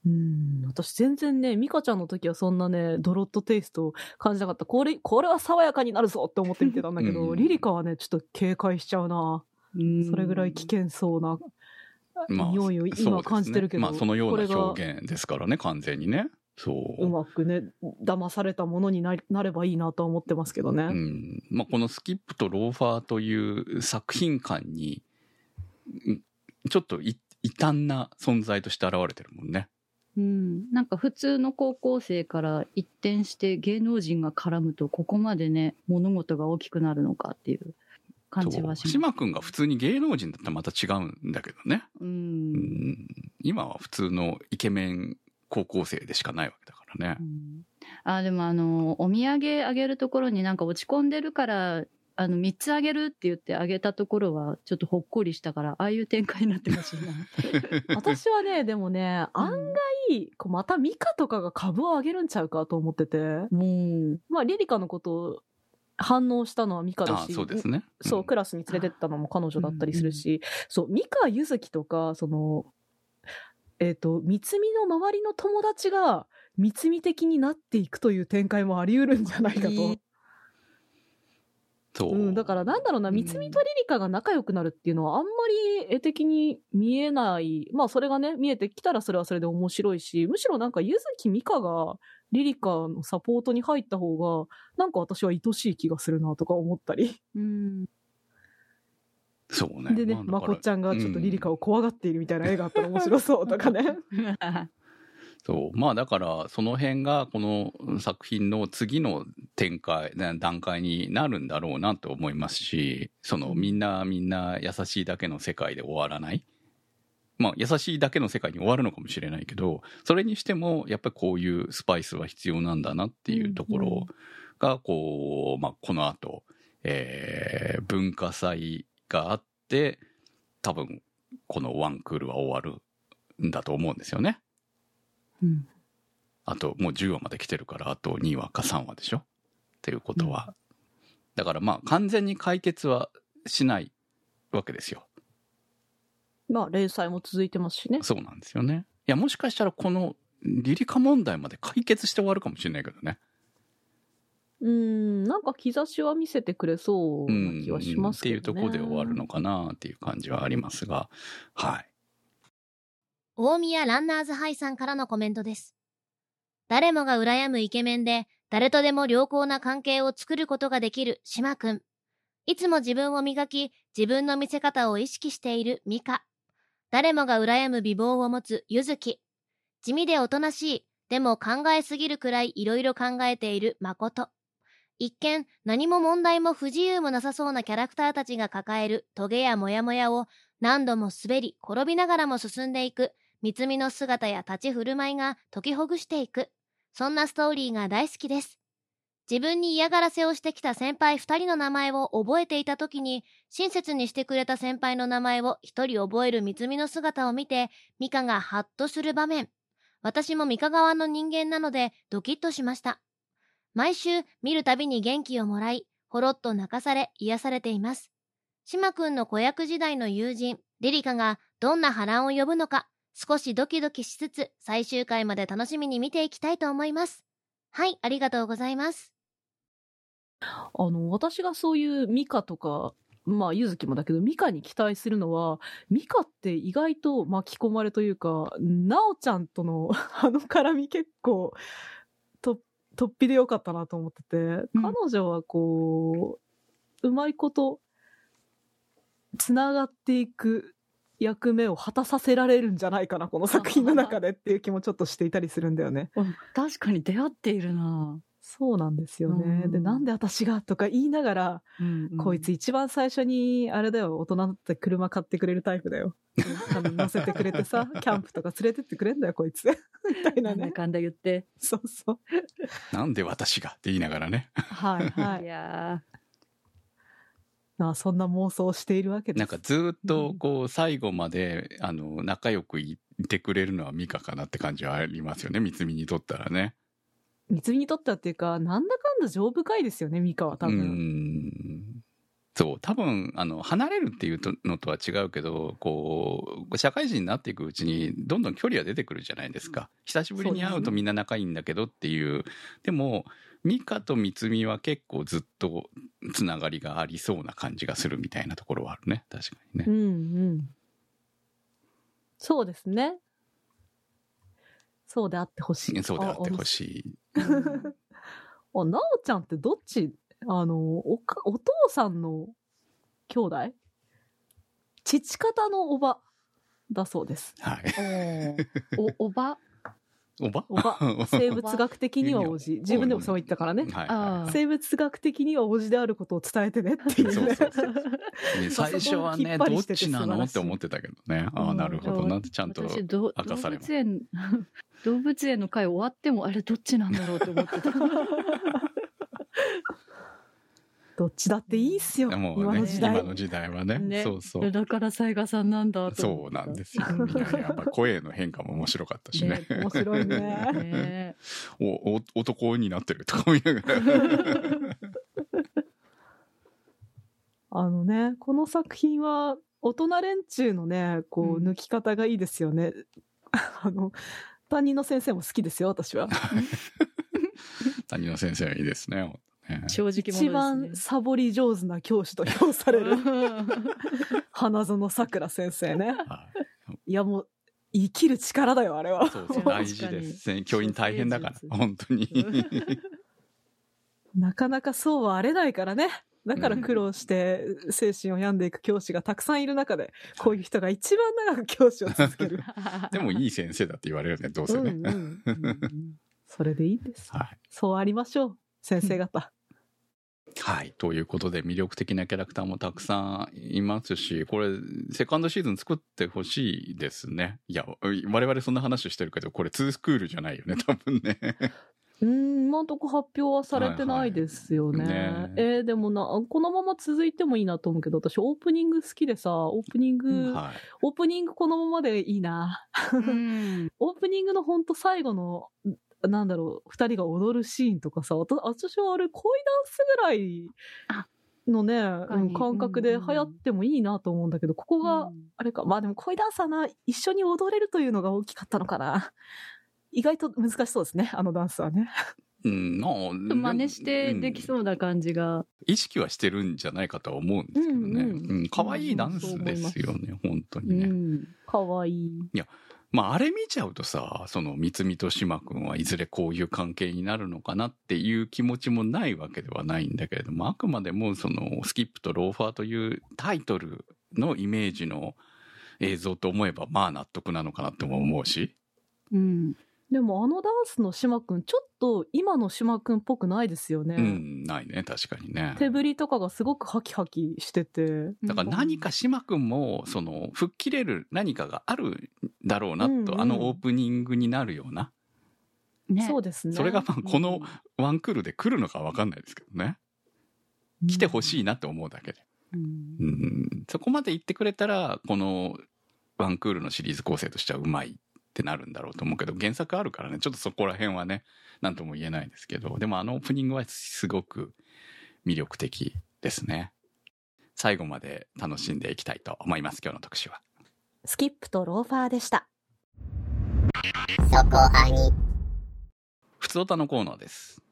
うん。私全然ね、ミカちゃんの時はそんなね、ドロットテイストを感じなかった。これ、これは爽やかになるぞって思って見てたんだけど、うんリリカはね、ちょっと警戒しちゃうな。それぐらい危険そうな匂いを今感じてるけどまあそのような表現ですからね、完全にね。そう。うまくね、騙されたものにななればいいなとは思ってますけどね。うんまあ、このスキップとローファーという作品観に、うんちょっとい異端な存在として現れてるもんね。うん、なんか普通の高校生から一転して芸能人が絡むとここまでね物事が大きくなるのかっていう感じはします。島君が普通に芸能人だったらまた違うんだけどね。ううんん今は普通のイケメン高校生でしかないわけだからねう。んあでもあのお土産あげるところになんか落ち込んでるからあの3つあげるって言ってあげたところはちょっとほっこりしたからああいう展開になってほしいな。私はね、でもね、案外、こうまたミカとかが株を上げるんちゃうかと思ってて、もうまあ、リリカのことを反応したのはミカだあし、そうですね。そう、んクラスに連れてったのも彼女だったりするし、そう、ミカ、ユズキとか、その、えっ、と、三つみの周りの友達が、三つみ的になっていくという展開もあり得るんじゃないかと。えーそう。うん、だからなんだろうな、うん三つみとリリカが仲良くなるっていうのはあんまり絵的に見えない。まあそれがね、見えてきたらそれはそれで面白いし、むしろなんかゆずきみかがリリカのサポートに入った方が、なんか私は愛しい気がするなとか思ったり。うんそうね。でね、まあまこっちゃんがちょっとリリカを。を怖がっているみたいな絵があったら面白そうとかね。そう。まあだから、その辺がこの作品の次の展開、ね段階になるんだろうなと思いますし、そのみんなみんな優しいだけの世界で終わらない。まあ優しいだけの世界に終わるのかもしれないけど、それにしてもやっぱりこういうスパイスは必要なんだなっていうところが、こう、まあこの後、えー文化祭があって、多分このワンクールは終わるんだと思うんですよね。うんあともう10話まで来てるからあと2話か3話でしょ？っていうことは。だからまあ完全に解決はしないわけですよ。まあ、連載も続いてますしね。そうなんですよね。いや、もしかしたらこのリリカ問題まで解決して終わるかもしれないけどね。うん、なんか兆しは見せてくれそうな気はしますけどね。っていうところで終わるのかなっていう感じはありますが、はい。大宮ランナーズハイさんからのコメントです。誰もが羨むイケメンで、誰とでも良好な関係を作ることができる島くん。いつも自分を磨き、自分の見せ方を意識しているミカ。誰もが羨む美貌を持つゆずき。地味でおとなしい、でも考えすぎるくらいいろいろ考えている誠。一見、何も問題も不自由もなさそうなキャラクターたちが抱えるトゲやモヤモヤを何度も滑り、転びながらも進んでいく三つみの姿や立ち振る舞いが解きほぐしていく。そんなストーリーが大好きです。自分に嫌がらせをしてきた先輩二人の名前を覚えていた時に、親切にしてくれた先輩の名前を一人覚える三つみの姿を見て、ミカがハッとする場面。私もミカ側の人間なのでドキッとしました。毎週見るたびに元気をもらい、ほろっと泣かされ癒されています。島くんの子役時代の友人、リリカがどんな波乱を呼ぶのか、少しドキドキしつつ最終回まで楽しみに見ていきたいと思います。はい、ありがとうございます。あの、私がそういうミカとか、まあ、ゆずきもだけど、ミカに期待するのは、ミカって意外と巻き込まれというか、なおちゃんとの あの絡み結構、突飛でよかったなと思ってて、うん。彼女はこう、うまいこと、つながっていく役目を果たさせられるんじゃないかな、この作品の中でっていう気もちょっとしていたりするんだよね。うん。確かに出会っているな、そうなんですよね。うんで、なんで私がとか言いながら、うんうんこいつ一番最初に、あれだよ、大人だって車買ってくれるタイプだよ。あの乗せてくれてさ、キャンプとか連れてってくれんだよ、こいつ。みたいなね。なんだかんだ言って。そうそう。なんで私がって言いながらね。はいはいい。やまあ、そんな妄想をしているわけです。なんかずっとこう最後まで、あの、仲良くいてくれるのはミカかなって感じはありますよね。三つみにとったらね。三つにとってはっていうか、なんだかんだ丈夫かいですよね、ミカは多う分。ん。そう、多分、あの、離れるっていうのとは違うけど、こう、社会人になっていくうちに、どんどん距離は出てくるじゃないですか。久しぶりに会うとみんな仲いいんだけどっていう。でも、ミカと三つみは結構ずっとつながりがありそうな感じがするみたいなところはあるね。確かにね。うんうん。そうですね。そうであってほしい。そうであってほい。しい。ーあ、なおちゃんってどっち、あの、おか、お父さんの兄弟？父方のおばだそうです。はい。お、おば？おば？おば。生物学的にはおじ。自分でもそう言ったからね。はいあはー生物学的にはおじであることを伝えてねっていうね。そうそうそう 最初はね、どっちなのって思ってたけどね。ああ、なるほどなってちゃんと。明かされます物園 動物園の会終わってもあれどっちなんだろうって思ってたどっちだっていいっすよ。もうね今の時代。今の時代はね。ねそうそう。だから雑賀さんなんだそうなんですよ。いやっぱ声の変化も面白かったしね。ね面白いね。ね おお男になってるとか思いながら。あのね、この作品は、大人連中のね、こう、うん抜き方がいいですよね。あの、担任の先生も好きですよ、私は。谷野先生はいいですね。ね正直一者番ですサボり上手な教師と評される、ね 花園さくら先生ね。はいや、もう、生きる力だよ、あれは。そうそう大事です。教員大変だから本当に。なかなかそうはあれないからね。だから苦労して精神を病んでいく教師がたくさんいる中で、こういう人が一番長く教師を続ける。でもいい先生だって言われるね、どうせね。うんうんうんそれでいいんです。はい。そうありましょう、先生方。はい。ということで、魅力的なキャラクターもたくさんいますし、これ、セカンドシーズン作ってほしいですね。いや、我々そんな話してるけど、これ2スクールじゃないよね、多分ね。うーん、今んとこ発表はされてないですよね。はいはいねえーでもな、このまま続いてもいいなと思うけど、私オープニング好きでさ、オープニング、はい。オープニングこのままでいいな。うん オープニングのほんと最後の、なんだろう、二人が踊るシーンとかさ、私はあれ恋ダンスぐらいのね、感覚でうんうん流行ってもいいなと思うんだけど、ここが、うんあれか、まあでも恋ダンサーな、一緒に踊れるというのが大きかったのかな。意外と難しそうですね、あのダンスはね。うん、なあ真似してできうんそうな感じが。意識はしてるんじゃないかとは思うんですけどね。ううんん、可愛いダンスですよね、本当にね。うん。かわいい。まあ、あれ見ちゃうとさ、その、三つみと島くんはいずれこういう関係になるのかなっていう気持ちもないわけではないんだけれども、あくまでもその、スキップとローファーというタイトルのイメージの映像と思えば、まあ納得なのかなっても思うし。うん。でもあのダンスの島くん、ちょっと今の島くんっぽくないですよね。うん、ないね、確かにね。手振りとかがすごくハキハキしてて。だから何か島くんも、その、吹っ切れる何かがあるだろうなと、うんうんあのオープニングになるような。ねそうですね。それがまあ、このワンクールで来るのかわかんないですけどね。来てほしいなって思うだけで。うんうん、そこまで言ってくれたら、このワンクールのシリーズ構成としてはうまいってなるんだろうと思うけど、原作あるからね、ちょっとそこら辺はね、なんとも言えないですけど、でもあのオープニングはすごく魅力的ですね。最後まで楽しんでいきたいと思います、今日の特集は。スキップとローファーでした。ふつおたのコーナーです。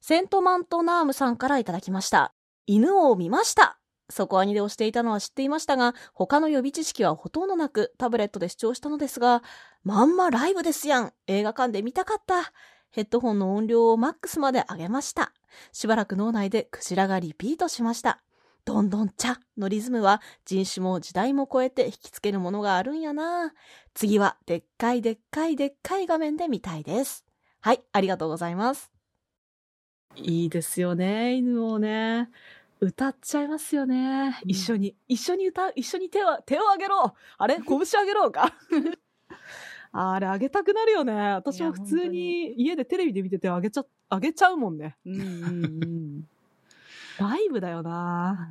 セントマントナームさんからいただきました。犬を見ました。そこアニで押していたのは知っていましたが、他の予備知識はほとんどなく、タブレットで視聴したのですが、まんまライブですやん。映画館で見たかった。ヘッドホンの音量をマックスまで上げました。しばらく脳内でクジラがリピートしました。どんどんちゃのリズムは人種も時代も超えて引きつけるものがあるんやな。次はでっかいでっかいでっかい画面で見たいです。はい、ありがとうございます。いいですよね、犬をね。歌っちゃいますよね。一緒に、一緒に歌う、一緒に手を、手を上げろあれ？拳上げろうか あれ、上げたくなるよね。私も普通に家でテレビで見てて上げちゃ、上げちゃうもんね。うんうんうんライブだよな。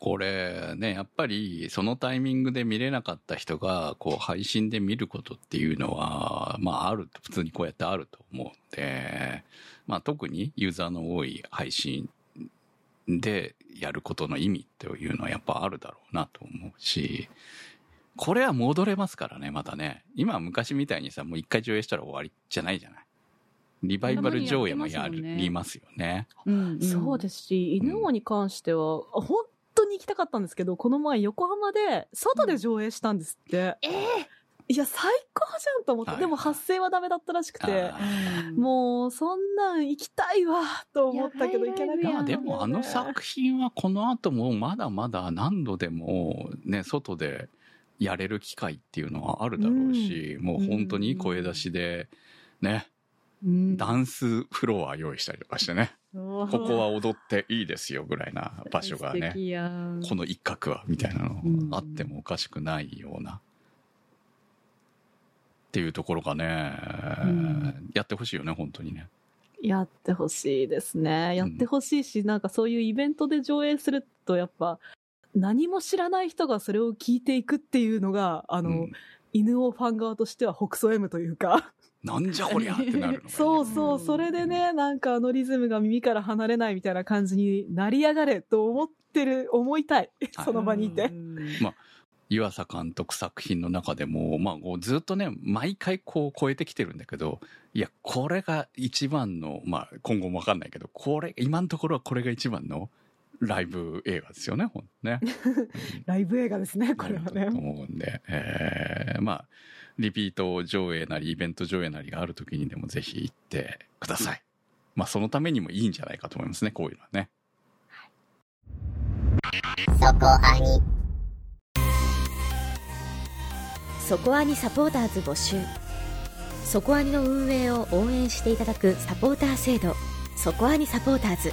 これね、やっぱりそのタイミングで見れなかった人が、こう配信で見ることっていうのは、まあある、普通にこうやってあると思うんで、まあ特にユーザーの多い配信でやることの意味というのはやっぱあるだろうなと思うし、これは戻れますからね、またね。今昔みたいにさ、もう一回上映したら終わりじゃないじゃない。リバイバル上映もやりますよね。うんん。そうですし、犬王に関しては、本当に行きたかったんですけど、この前横浜で、外で上映したんですって。えいや、最高じゃんと思って。はい。でも発声はダメだったらしくて。もう、そんなん行きたいわ、と思ったけど、行けなかった。でもあの作品はこの後もまだまだ何度でもね、外でやれる機会っていうのはあるだろうし、もう本当に声出しで、ね、うんダンスフロア用意したりとかしてね、こここは踊っていいですよぐらいな場所が素ね、この一角はみたいなのうんあってもおかしくないような。っていうところがね、ん。やってほしいよね、本当にね。やってほしいですね。やってほしいし、なんかそういうイベントで上映すると、やっぱ、何も知らない人がそれを聞いていくっていうのが、あの、うん。犬王ファン側としては北総 M というか、なんじゃこりゃってなるのね そうそう、それでね、なんかあのリズムが耳から離れないみたいな感じになりやがれと思ってる、思いたい。はいその場にいて。湯浅監督作品の中でも、まあ、ずっとね、毎回こう超えてきてるんだけど、いや、これが一番の、まあ、今後もわかんないけど、これ、今のところはこれが一番のライブ映画ですよね、ほんとね。ライブ映画ですね、これはとね。思うんで、えーまあ、リピート上映なり、イベント上映なりがある時にでもぜひ行ってください。まあ、そのためにもいいんじゃないかと思いますね、こういうのはね。そこアニサポーターズ募集。そこアニの運営を応援していただくサポーター制度。そこアニサポーターズ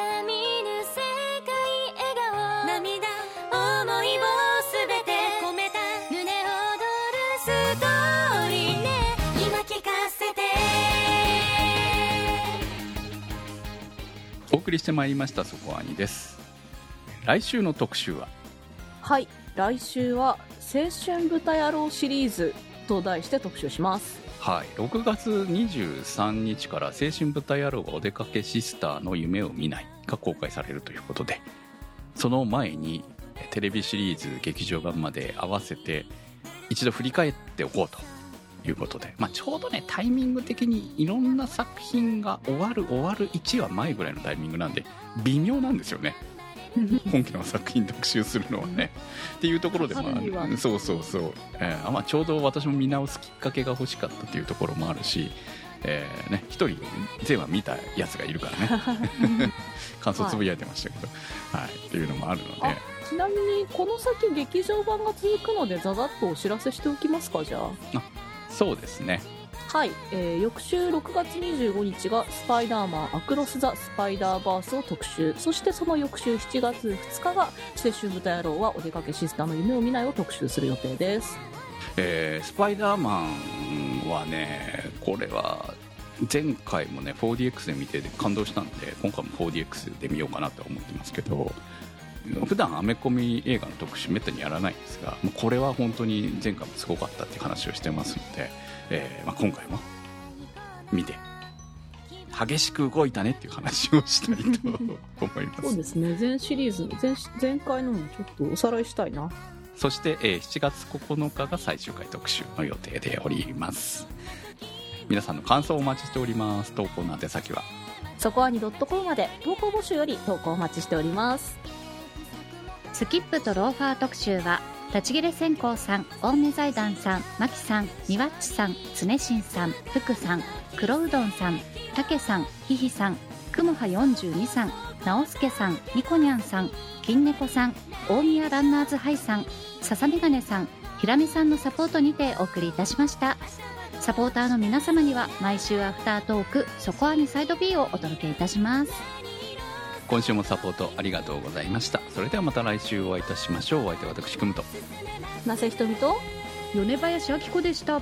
お送りしてまいりましたそこアニです。来週の特集は？はい来週は青春豚野郎シリーズと題して特集します。はい6月23日から青春豚野郎がお出かけシスターの夢を見ないが公開されるということで。その前にテレビシリーズ劇場版まで合わせて一度振り返っておこうということで、まあ、ちょうどねタイミング的にいろんな作品が終わる終わる1話前ぐらいのタイミングなんで微妙なんですよね。本気の作品特集するのはね。っていうところでもあるそうそうそう、えーあまあ、ちょうど私も見直すきっかけが欲しかったっていうところもあるし、えーね、一人全話見たやつがいるからね。感想つぶやいてましたけど、はい。っていうのもあるので。あちなみにこの先劇場版が続くのでざざっとお知らせしておきますかじゃあそうですね。はい、えー翌週6月25日がスパイダーマンアクロス・ザ・スパイダーバースを特集。そしてその翌週7月2日が青春豚野郎はお出かけシスターの夢を見ないを特集する予定です。えースパイダーマンはねこれは前回もね 4DX で見て感動したんで今回も 4DX で見ようかなと思ってますけど普段アメコミ映画の特集めったにやらないんですがもうこれは本当に前回もすごかったっていう話をしてますので、えーまあ、今回も見て激しく動いたねっていう話をしたいと思います。そうですね。全シリーズ前前回のもちょっとおさらいしたいな。そして、えー7月9日が最終回特集の予定でおります。皆さんの感想をお待ちしております。投稿の宛先は？そこはに .com まで。投稿募集より投稿お待ちしておりますスキップとローファー特集は、立ち切れ線香さん、青梅財団さん、マキさん、ニワッチさん、常新さん、福さん、黒うどんさん、たけさん、ひひさん、くもは42さん、直輔さん、ニコニャンさん、金猫さん、大宮ランナーズハイさん、笹メガネさん、ひらめさんのサポートにてお送りいたしました。サポーターの皆様には毎週アフタートーク、そこアニサイド B をお届けいたします。今週もサポートありがとうございました。それではまた来週お会いいたしましょう。お相手は私くむと。なせひとみと米林明子でした。